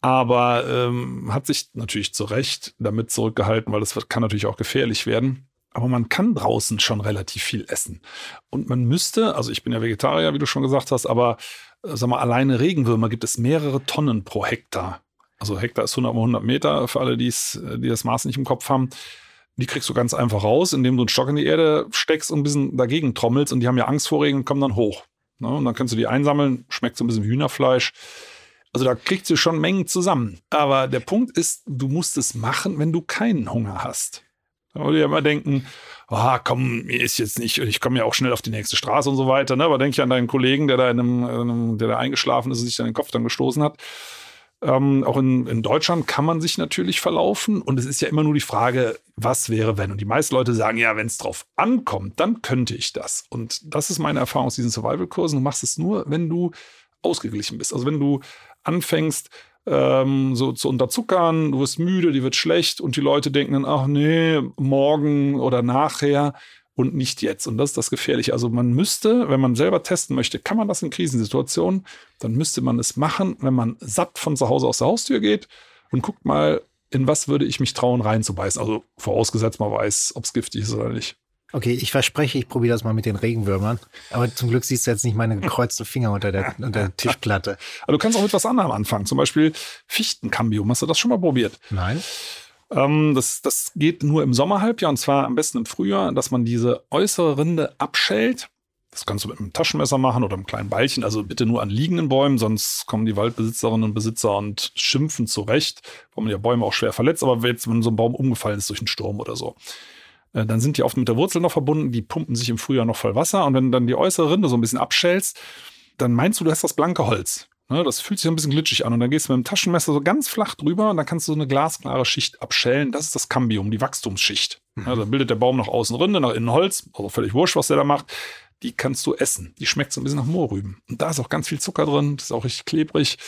aber ähm, hat sich natürlich zu Recht damit zurückgehalten, weil das kann natürlich auch gefährlich werden. Aber man kann draußen schon relativ viel essen. Und man müsste, also ich bin ja Vegetarier, wie du schon gesagt hast, aber äh, sag mal, alleine Regenwürmer gibt es mehrere Tonnen pro Hektar. Also Hektar ist 100 mal 100 Meter für alle, äh, die das Maß nicht im Kopf haben. Die kriegst du ganz einfach raus, indem du einen Stock in die Erde steckst und ein bisschen dagegen trommelst. Und die haben ja Angst vor Regen und kommen dann hoch. Ne? Und dann kannst du die einsammeln, schmeckt so ein bisschen wie Hühnerfleisch. Also da kriegst du schon Mengen zusammen. Aber der Punkt ist, du musst es machen, wenn du keinen Hunger hast. Da würde ich ja immer denken, ah, komm, mir ist jetzt nicht, ich komme ja auch schnell auf die nächste Straße und so weiter. Ne? Aber denke ich an deinen Kollegen, der da in einem, der da eingeschlafen ist und sich dann den Kopf dann gestoßen hat. Ähm, auch in, in Deutschland kann man sich natürlich verlaufen und es ist ja immer nur die Frage, was wäre, wenn? Und die meisten Leute sagen, ja, wenn es drauf ankommt, dann könnte ich das. Und das ist meine Erfahrung aus diesen Survival-Kursen. Du machst es nur, wenn du ausgeglichen bist. Also wenn du anfängst, ähm, so zu unterzuckern, du wirst müde, die wird schlecht und die Leute denken dann, ach nee, morgen oder nachher und nicht jetzt. Und das ist das Gefährliche. Also man müsste, wenn man selber testen möchte, kann man das in Krisensituationen, dann müsste man es machen, wenn man satt von zu Hause aus der Haustür geht und guckt mal, in was würde ich mich trauen reinzubeißen. Also vorausgesetzt man weiß, ob es giftig ist oder nicht. Okay, ich verspreche, ich probiere das mal mit den Regenwürmern. Aber zum Glück siehst du jetzt nicht meine gekreuzten Finger unter der, unter der Tischplatte. Aber du kannst auch mit was anderem anfangen. Zum Beispiel Fichtenkambium. Hast du das schon mal probiert? Nein. Ähm, das, das geht nur im Sommerhalbjahr und zwar am besten im Frühjahr, dass man diese äußere Rinde abschält. Das kannst du mit einem Taschenmesser machen oder einem kleinen Beilchen. Also bitte nur an liegenden Bäumen, sonst kommen die Waldbesitzerinnen und Besitzer und schimpfen zurecht, man ja Bäume auch schwer verletzt. Aber jetzt, wenn so ein Baum umgefallen ist durch einen Sturm oder so, dann sind die oft mit der Wurzel noch verbunden. Die pumpen sich im Frühjahr noch voll Wasser. Und wenn du dann die äußere Rinde so ein bisschen abschälst, dann meinst du, du hast das blanke Holz. Ne, das fühlt sich ein bisschen glitschig an. Und dann gehst du mit dem Taschenmesser so ganz flach drüber und dann kannst du so eine glasklare Schicht abschälen. Das ist das Cambium, die Wachstumsschicht. Mhm. Dann bildet der Baum nach außen Rinde, nach innen Holz. Also völlig wurscht, was der da macht. Die kannst du essen. Die schmeckt so ein bisschen nach Mohrrüben. Und da ist auch ganz viel Zucker drin. Das ist auch richtig klebrig.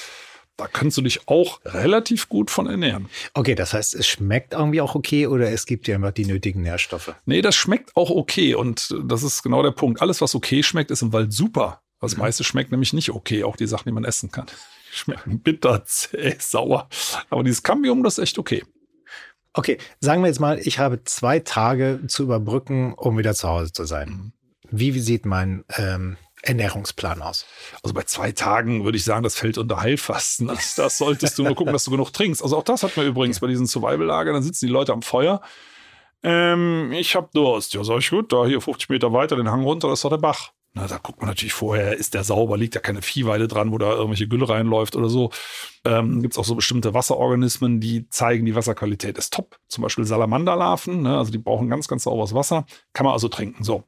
Da kannst du dich auch relativ gut von ernähren. Okay, das heißt, es schmeckt irgendwie auch okay oder es gibt dir einfach die nötigen Nährstoffe? Nee, das schmeckt auch okay. Und das ist genau der Punkt. Alles, was okay schmeckt, ist im Wald super. Das mhm. meiste schmeckt nämlich nicht okay, auch die Sachen, die man essen kann. Schmecken bitter, zäh, sauer. Aber dieses Cambium, das ist echt okay. Okay, sagen wir jetzt mal, ich habe zwei Tage zu überbrücken, um wieder zu Hause zu sein. Mhm. Wie, wie sieht mein ähm, Ernährungsplan aus? Also bei zwei Tagen würde ich sagen, das fällt unter Heilfasten. Das, das solltest du nur gucken, dass du genug trinkst. Also auch das hat man übrigens bei diesen Survival-Lagern. Dann sitzen die Leute am Feuer. Ähm, ich habe Durst. Ja, sag ich gut, da hier 50 Meter weiter den Hang runter, das ist doch der Bach. Na, da guckt man natürlich vorher, ist der sauber, liegt da keine Viehweide dran, wo da irgendwelche Gülle reinläuft oder so. Ähm, Gibt es auch so bestimmte Wasserorganismen, die zeigen, die Wasserqualität ist top. Zum Beispiel Salamanderlarven, ne? also die brauchen ganz, ganz sauberes Wasser. Kann man also trinken. So.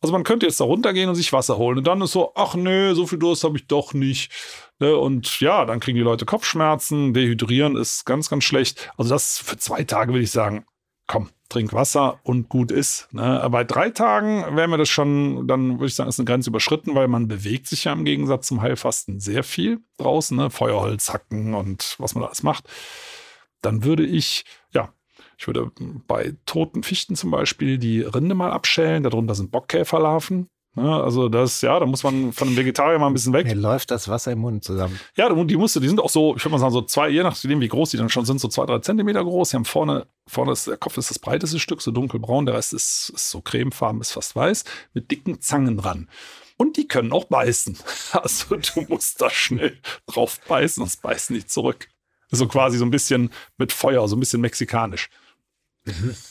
Also man könnte jetzt da runtergehen und sich Wasser holen. Und dann ist so, ach nö, so viel Durst habe ich doch nicht. Ne? Und ja, dann kriegen die Leute Kopfschmerzen, dehydrieren ist ganz, ganz schlecht. Also das für zwei Tage würde ich sagen, komm, trink Wasser und gut ist. Ne? Bei drei Tagen wäre mir das schon, dann würde ich sagen, ist eine Grenze überschritten, weil man bewegt sich ja im Gegensatz zum Heilfasten sehr viel draußen, ne? Feuerholz hacken und was man alles macht. Dann würde ich, ja, ich würde bei toten Fichten zum Beispiel die Rinde mal abschälen, darunter sind Bockkäferlarven. Ja, also das, ja, da muss man von einem Vegetarier mal ein bisschen weg. Mir läuft das Wasser im Mund zusammen. Ja, die musste, die sind auch so, ich würde mal sagen, so zwei, je nachdem, wie groß die dann schon sind, so zwei, drei Zentimeter groß. Die haben vorne, vorne ist, der Kopf ist das breiteste Stück, so dunkelbraun, der Rest ist, ist so cremefarben, ist fast weiß, mit dicken Zangen dran. Und die können auch beißen. Also du musst da schnell drauf beißen, sonst beißen die zurück. So quasi so ein bisschen mit Feuer, so ein bisschen mexikanisch. Mhm.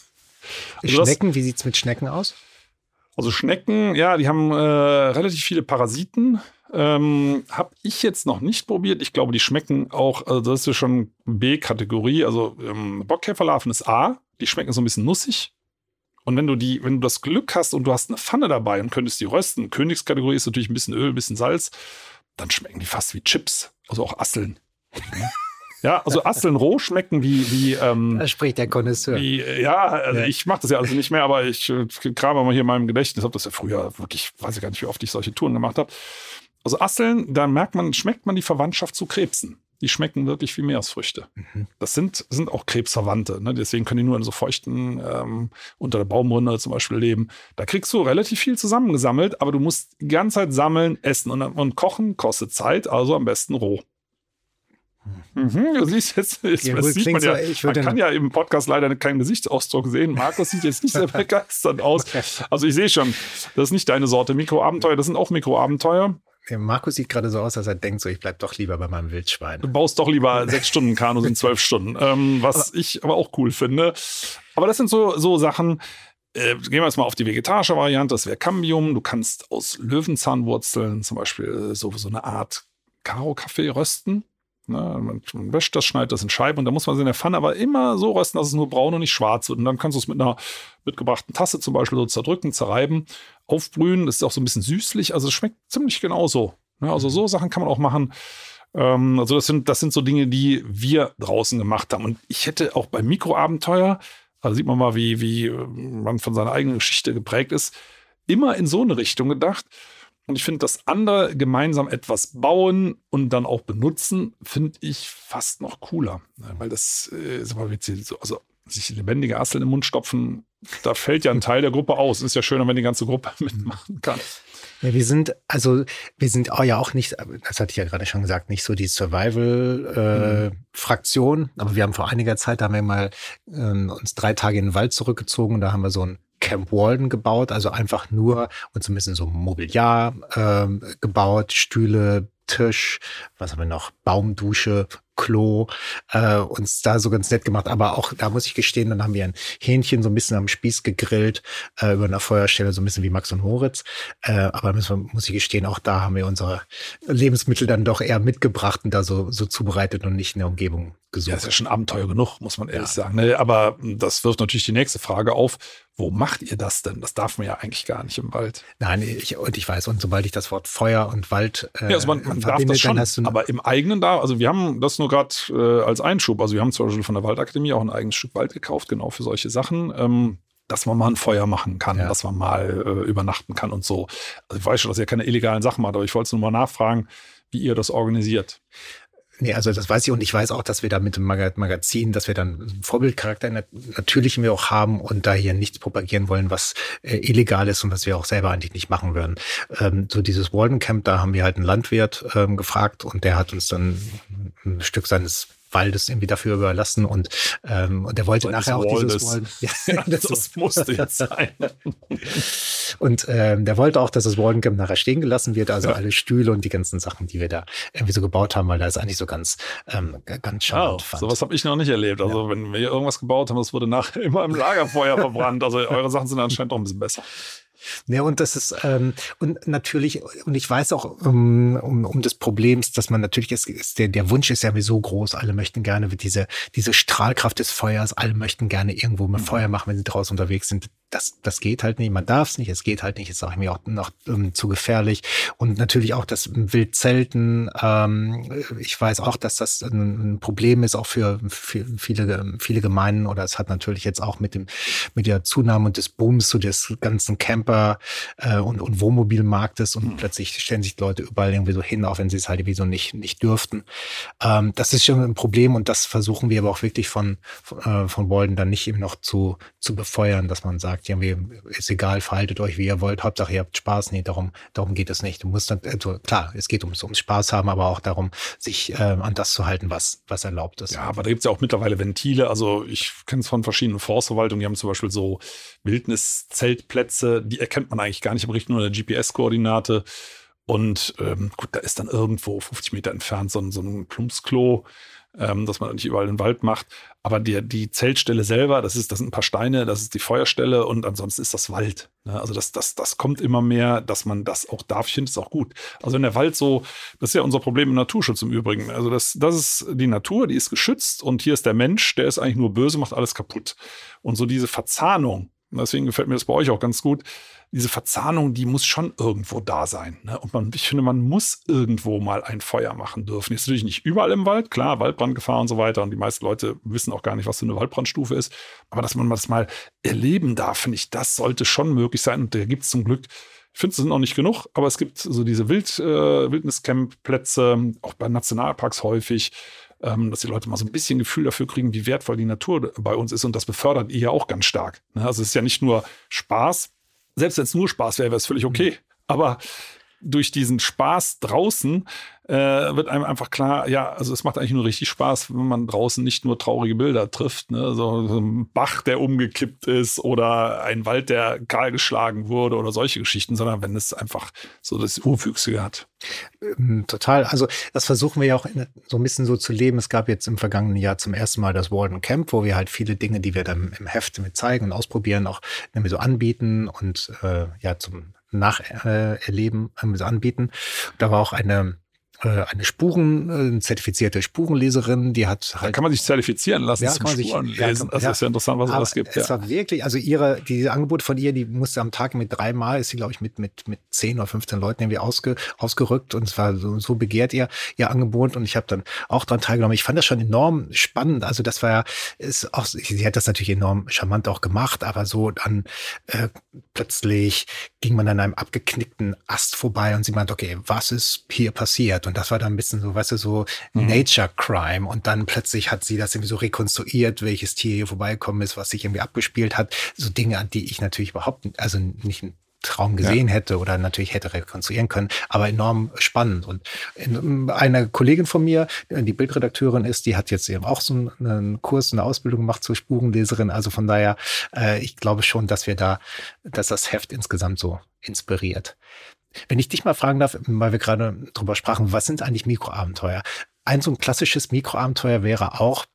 Also Schnecken, das, wie sieht es mit Schnecken aus? Also Schnecken, ja, die haben äh, relativ viele Parasiten. Ähm, habe ich jetzt noch nicht probiert. Ich glaube, die schmecken auch, also das ist ja schon B-Kategorie. Also ähm, Bockkäferlarven ist A, die schmecken so ein bisschen nussig. Und wenn du die, wenn du das Glück hast und du hast eine Pfanne dabei und könntest die rösten, Königskategorie ist natürlich ein bisschen Öl, ein bisschen Salz, dann schmecken die fast wie Chips. Also auch Asseln. Ja, also Asseln roh schmecken wie. wie ähm, da spricht der Connoisseur. Wie, ja, also ja. ich mache das ja also nicht mehr, aber ich äh, krame mal hier in meinem Gedächtnis. Ich habe das ja früher wirklich, weiß ich gar nicht, wie oft ich solche Touren gemacht habe. Also Asseln, da merkt man, schmeckt man die Verwandtschaft zu Krebsen. Die schmecken wirklich wie Meeresfrüchte. Mhm. Das sind, sind auch Krebsverwandte. Ne? Deswegen können die nur in so feuchten, ähm, unter der Baumrinde zum Beispiel leben. Da kriegst du relativ viel zusammengesammelt, aber du musst die ganze Zeit sammeln, essen und, und kochen kostet Zeit, also am besten roh. Mhm, du siehst jetzt, jetzt ja, sieht man, ja, so, man kann ja im Podcast leider keinen Gesichtsausdruck sehen. Markus sieht jetzt nicht sehr begeistert aus. Also ich sehe schon, das ist nicht deine Sorte Mikroabenteuer, das sind auch Mikroabenteuer. Ja, Markus sieht gerade so aus, als er denkt, so ich bleib doch lieber bei meinem Wildschwein. Du baust doch lieber sechs Stunden Kanus in zwölf Stunden, ähm, was aber, ich aber auch cool finde. Aber das sind so, so Sachen, äh, gehen wir jetzt mal auf die vegetarische Variante, das wäre Cambium. Du kannst aus Löwenzahnwurzeln zum Beispiel so, so eine Art Karo-Kaffee rösten. Ne, man, man wäscht das, schneidet das in Scheiben und dann muss man es in der Pfanne aber immer so rösten, dass es nur braun und nicht schwarz wird. Und dann kannst du es mit einer mitgebrachten Tasse zum Beispiel so zerdrücken, zerreiben, aufbrühen. Das ist auch so ein bisschen süßlich. Also es schmeckt ziemlich genauso. Ne, also so Sachen kann man auch machen. Ähm, also das sind, das sind so Dinge, die wir draußen gemacht haben. Und ich hätte auch beim Mikroabenteuer, da sieht man mal, wie, wie man von seiner eigenen Geschichte geprägt ist, immer in so eine Richtung gedacht. Und ich finde, das andere gemeinsam etwas bauen und dann auch benutzen, finde ich fast noch cooler. Weil das, äh, sag mal, so, also sich lebendige Asseln im Mund stopfen, da fällt ja ein Teil der Gruppe aus. Ist ja schöner, wenn die ganze Gruppe mitmachen kann. Ja, wir sind, also wir sind auch ja auch nicht, das hatte ich ja gerade schon gesagt, nicht so die Survival-Fraktion, äh, mhm. aber wir haben vor einiger Zeit, da haben wir mal äh, uns drei Tage in den Wald zurückgezogen und da haben wir so ein Camp Walden gebaut, also einfach nur und so ein bisschen so Mobiliar äh, gebaut, Stühle, Tisch, was haben wir noch, Baumdusche, Klo, äh, uns da so ganz nett gemacht. Aber auch da muss ich gestehen, dann haben wir ein Hähnchen so ein bisschen am Spieß gegrillt, äh, über einer Feuerstelle, so ein bisschen wie Max und Moritz. Äh, aber müssen, muss ich gestehen, auch da haben wir unsere Lebensmittel dann doch eher mitgebracht und da so, so zubereitet und nicht in der Umgebung gesucht. Ja, ist ja schon Abenteuer genug, muss man ehrlich ja. sagen. Ne? Aber das wirft natürlich die nächste Frage auf. Wo macht ihr das denn? Das darf man ja eigentlich gar nicht im Wald. Nein, ich, und ich weiß, und sobald ich das Wort Feuer und Wald. Äh, ja, also man, man darf das schon, aber im eigenen da, also wir haben das nur gerade äh, als Einschub. Also wir haben zum Beispiel von der Waldakademie auch ein eigenes Stück Wald gekauft, genau für solche Sachen. Ähm, dass man mal ein Feuer machen kann, ja. dass man mal äh, übernachten kann und so. Also ich weiß schon, dass ihr keine illegalen Sachen macht, aber ich wollte nur mal nachfragen, wie ihr das organisiert. Nee, also das weiß ich und ich weiß auch, dass wir da mit dem Magazin, dass wir dann Vorbildcharakter natürlich wir auch haben und da hier nichts propagieren wollen, was äh, illegal ist und was wir auch selber eigentlich nicht machen würden. Ähm, so dieses Walden Camp, da haben wir halt einen Landwirt ähm, gefragt und der hat uns dann ein Stück seines Waldes irgendwie dafür überlassen und, ähm, und der wollte nachher auch dieses Walden. Ja, das, das musste jetzt sein. und ähm, der wollte auch, dass das Waldencamp nachher stehen gelassen wird, also ja. alle Stühle und die ganzen Sachen, die wir da irgendwie so gebaut haben, weil da ist eigentlich so ganz, ähm, ganz charmant. Oh, sowas habe ich noch nicht erlebt. Also ja. wenn wir irgendwas gebaut haben, das wurde nachher immer im Lagerfeuer verbrannt. Also eure Sachen sind anscheinend auch ein bisschen besser. Ja, und das ist, ähm, und natürlich, und ich weiß auch um, um, um des Problems, dass man natürlich, ist, ist der, der Wunsch ist ja so groß, alle möchten gerne diese, diese Strahlkraft des Feuers, alle möchten gerne irgendwo mit mhm. Feuer machen, wenn sie draußen unterwegs sind das, das geht halt nicht, man darf es nicht, es geht halt nicht, ist auch mir auch noch ähm, zu gefährlich. Und natürlich auch das Wildzelten, ähm, ich weiß auch, dass das ein, Problem ist, auch für, für viele, viele Gemeinden, oder es hat natürlich jetzt auch mit dem, mit der Zunahme des Booms zu so des ganzen Camper äh, und, und Wohnmobilmarktes und mhm. plötzlich stellen sich Leute überall irgendwie so hin, auch wenn sie es halt irgendwie so nicht, nicht dürften. Ähm, das ist schon ein Problem und das versuchen wir aber auch wirklich von, von, äh, von Walden dann nicht eben noch zu, zu befeuern, dass man sagt, sagt, ja, ist egal, verhaltet euch, wie ihr wollt, Hauptsache ihr habt Spaß. Nee, darum, darum geht es nicht. Du musst dann, also klar, es geht ums, ums Spaß haben, aber auch darum, sich äh, an das zu halten, was, was erlaubt ist. Ja, aber da gibt es ja auch mittlerweile Ventile. Also ich kenne es von verschiedenen Forstverwaltungen, die haben zum Beispiel so Wildniszeltplätze, die erkennt man eigentlich gar nicht im Richten der GPS-Koordinate. Und ähm, gut, da ist dann irgendwo 50 Meter entfernt so ein, so ein Plumpsklo ähm, dass man nicht überall den Wald macht. Aber die, die Zeltstelle selber, das ist, das sind ein paar Steine, das ist die Feuerstelle und ansonsten ist das Wald. Ne? Also das, das, das kommt immer mehr, dass man das auch darf. Ich finde es auch gut. Also wenn der Wald so, das ist ja unser Problem im Naturschutz im Übrigen. Also das, das ist die Natur, die ist geschützt und hier ist der Mensch, der ist eigentlich nur böse, macht alles kaputt. Und so diese Verzahnung, deswegen gefällt mir das bei euch auch ganz gut, diese Verzahnung, die muss schon irgendwo da sein. Ne? Und man, ich finde, man muss irgendwo mal ein Feuer machen dürfen. Ist natürlich nicht überall im Wald, klar, Waldbrandgefahr und so weiter. Und die meisten Leute wissen auch gar nicht, was so eine Waldbrandstufe ist. Aber dass man das mal erleben darf, finde ich, das sollte schon möglich sein. Und da gibt es zum Glück ich finde, es sind noch nicht genug, aber es gibt so diese Wild, äh, Wildniscamp-Plätze, auch bei Nationalparks häufig, ähm, dass die Leute mal so ein bisschen Gefühl dafür kriegen, wie wertvoll die Natur bei uns ist. Und das befördert ihr ja auch ganz stark. Ne? Also es ist ja nicht nur Spaß, selbst wenn es nur Spaß wäre, wäre es völlig okay. Mhm. Aber durch diesen Spaß draußen äh, wird einem einfach klar, ja, also es macht eigentlich nur richtig Spaß, wenn man draußen nicht nur traurige Bilder trifft, ne? so, so ein Bach, der umgekippt ist oder ein Wald, der kahlgeschlagen wurde oder solche Geschichten, sondern wenn es einfach so das Urwüchsige hat. Ähm, total. Also das versuchen wir ja auch in, so ein bisschen so zu leben. Es gab jetzt im vergangenen Jahr zum ersten Mal das Walden Camp, wo wir halt viele Dinge, die wir dann im Heft mit zeigen und ausprobieren, auch nämlich so anbieten und äh, ja zum Nacherleben äh, anbieten. Da war auch eine eine Spuren, eine zertifizierte Spurenleserin, die hat halt. Da kann man sich zertifizieren lassen ja, zum Spuren sich, lesen. Ja, das ja, ist ja interessant, was es alles gibt. Es ja. war wirklich, also ihre, diese Angebot von ihr, die musste am Tag mit dreimal, ist sie, glaube ich, mit, mit, mit zehn oder 15 Leuten irgendwie ausge, ausgerückt und es war so, so begehrt ihr, ihr Angebot und ich habe dann auch dran teilgenommen. Ich fand das schon enorm spannend. Also das war ja, ist auch, sie hat das natürlich enorm charmant auch gemacht, aber so dann äh, plötzlich ging man an einem abgeknickten Ast vorbei und sie meint, okay, was ist hier passiert? Und das war dann ein bisschen so, weißt du, so mhm. Nature Crime. Und dann plötzlich hat sie das irgendwie so rekonstruiert, welches Tier hier vorbeigekommen ist, was sich irgendwie abgespielt hat. So Dinge, an die ich natürlich überhaupt, also nicht Albtraum gesehen ja. hätte oder natürlich hätte rekonstruieren können, aber enorm spannend. Und eine Kollegin von mir, die Bildredakteurin ist, die hat jetzt eben auch so einen Kurs, eine Ausbildung gemacht zur Spurenleserin. Also von daher, äh, ich glaube schon, dass wir da, dass das Heft insgesamt so inspiriert. Wenn ich dich mal fragen darf, weil wir gerade drüber sprachen, was sind eigentlich Mikroabenteuer? Ein so ein klassisches Mikroabenteuer wäre auch,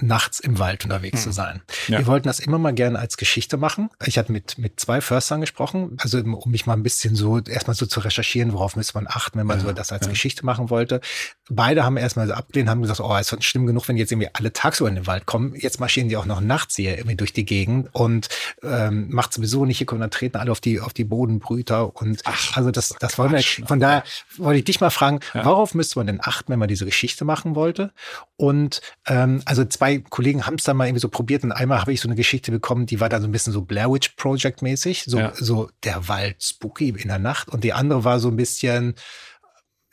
nachts im Wald unterwegs hm. zu sein. Ja. Wir wollten das immer mal gerne als Geschichte machen. Ich hatte mit, mit zwei Förstern gesprochen, also um mich mal ein bisschen so, erstmal so zu recherchieren, worauf müsste man achten, wenn man ja, so das als ja. Geschichte machen wollte. Beide haben erstmal so abgelehnt, haben gesagt, oh, ist schon schlimm genug, wenn jetzt irgendwie alle tagsüber in den Wald kommen. Jetzt marschieren die auch noch nachts hier irgendwie durch die Gegend und ähm, macht sowieso nicht, hier kommen dann treten alle auf die, auf die Bodenbrüter und Ach, also das, das wollen wir, von daher wollte ich dich mal fragen, worauf müsste man denn achten, wenn man diese Geschichte machen wollte? Und ähm, also zwei zwei Kollegen haben es dann mal irgendwie so probiert und einmal habe ich so eine Geschichte bekommen, die war dann so ein bisschen so Blair Witch Project mäßig, so, ja. so der Wald spooky in der Nacht und die andere war so ein bisschen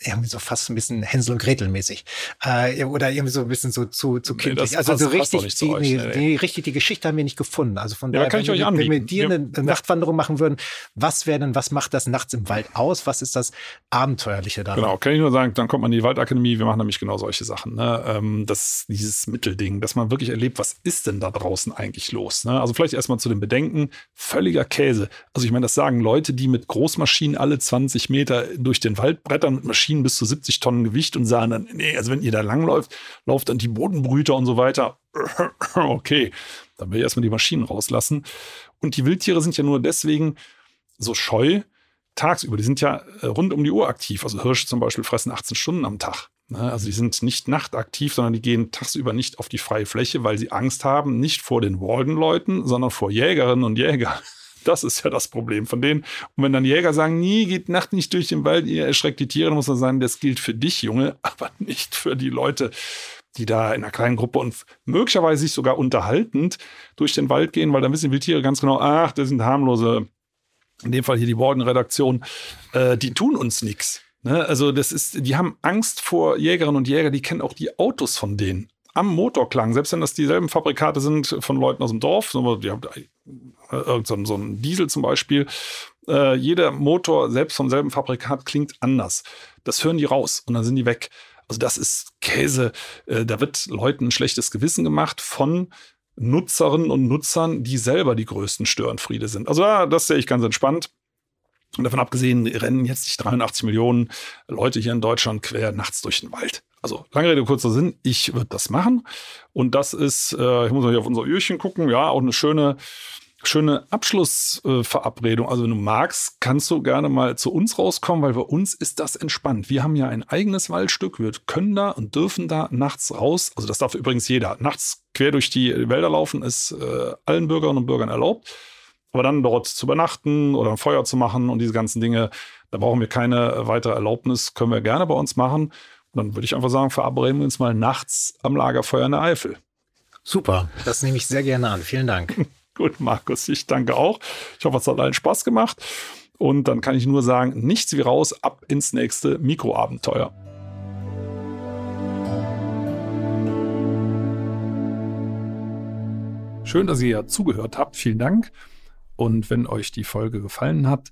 irgendwie so fast ein bisschen Hänsel und Gretel mäßig. Äh, oder irgendwie so ein bisschen so zu, zu kindlich. Nee, also so richtig, die, euch, nee, nee. richtig, die Geschichte haben wir nicht gefunden. Also von ja, daher, kann ich euch anbieten. wenn wir dir eine ja. Nachtwanderung machen würden, was wäre denn, was macht das nachts im Wald aus? Was ist das Abenteuerliche daran? Genau, kann ich nur sagen, dann kommt man in die Waldakademie, wir machen nämlich genau solche Sachen. Ne? Ähm, das, dieses Mittelding, dass man wirklich erlebt, was ist denn da draußen eigentlich los? Ne? Also vielleicht erstmal zu den Bedenken, völliger Käse. Also ich meine, das sagen Leute, die mit Großmaschinen alle 20 Meter durch den Wald brettern, mit Maschinen bis zu 70 Tonnen Gewicht und sagen dann, nee, also wenn ihr da langläuft, lauft dann die Bodenbrüter und so weiter. okay, dann will ich erstmal die Maschinen rauslassen. Und die Wildtiere sind ja nur deswegen so scheu tagsüber. Die sind ja äh, rund um die Uhr aktiv. Also Hirsche zum Beispiel fressen 18 Stunden am Tag. Ne? Also die sind nicht nachtaktiv, sondern die gehen tagsüber nicht auf die freie Fläche, weil sie Angst haben, nicht vor den Walden-Leuten, sondern vor Jägerinnen und Jägern. Das ist ja das Problem von denen. Und wenn dann Jäger sagen, nie geht Nacht nicht durch den Wald, ihr erschreckt die Tiere, dann muss man sagen, das gilt für dich, Junge, aber nicht für die Leute, die da in einer kleinen Gruppe und möglicherweise sich sogar unterhaltend durch den Wald gehen, weil dann wissen Wildtiere ganz genau, ach, das sind harmlose, in dem Fall hier die Morgenredaktion, äh, die tun uns nichts. Ne? Also das ist, die haben Angst vor Jägerinnen und Jäger, die kennen auch die Autos von denen am Motorklang, selbst wenn das dieselben Fabrikate sind von Leuten aus dem Dorf, die haben äh, so, ein Diesel zum Beispiel, äh, jeder Motor, selbst vom selben Fabrikat, klingt anders. Das hören die raus und dann sind die weg. Also das ist Käse. Äh, da wird Leuten ein schlechtes Gewissen gemacht von Nutzerinnen und Nutzern, die selber die größten Störenfriede sind. Also ja, das sehe ich ganz entspannt. Und davon abgesehen rennen jetzt nicht 83 Millionen Leute hier in Deutschland quer nachts durch den Wald. Also lange Rede, kurzer Sinn, ich würde das machen. Und das ist, äh, ich muss mal hier auf unser Öhrchen gucken, ja, auch eine schöne, schöne Abschlussverabredung. Äh, also wenn du magst, kannst du gerne mal zu uns rauskommen, weil bei uns ist das entspannt. Wir haben ja ein eigenes Waldstück. Wir können da und dürfen da nachts raus. Also das darf übrigens jeder. Nachts quer durch die Wälder laufen ist äh, allen Bürgerinnen und Bürgern erlaubt. Aber dann dort zu übernachten oder ein Feuer zu machen und diese ganzen Dinge, da brauchen wir keine weitere Erlaubnis, können wir gerne bei uns machen. Dann würde ich einfach sagen, verabreden wir uns mal nachts am Lagerfeuer in der Eifel. Super, das nehme ich sehr gerne an. Vielen Dank. Gut, Markus, ich danke auch. Ich hoffe, es hat allen Spaß gemacht. Und dann kann ich nur sagen, nichts wie raus, ab ins nächste Mikroabenteuer. Schön, dass ihr ja zugehört habt. Vielen Dank. Und wenn euch die Folge gefallen hat,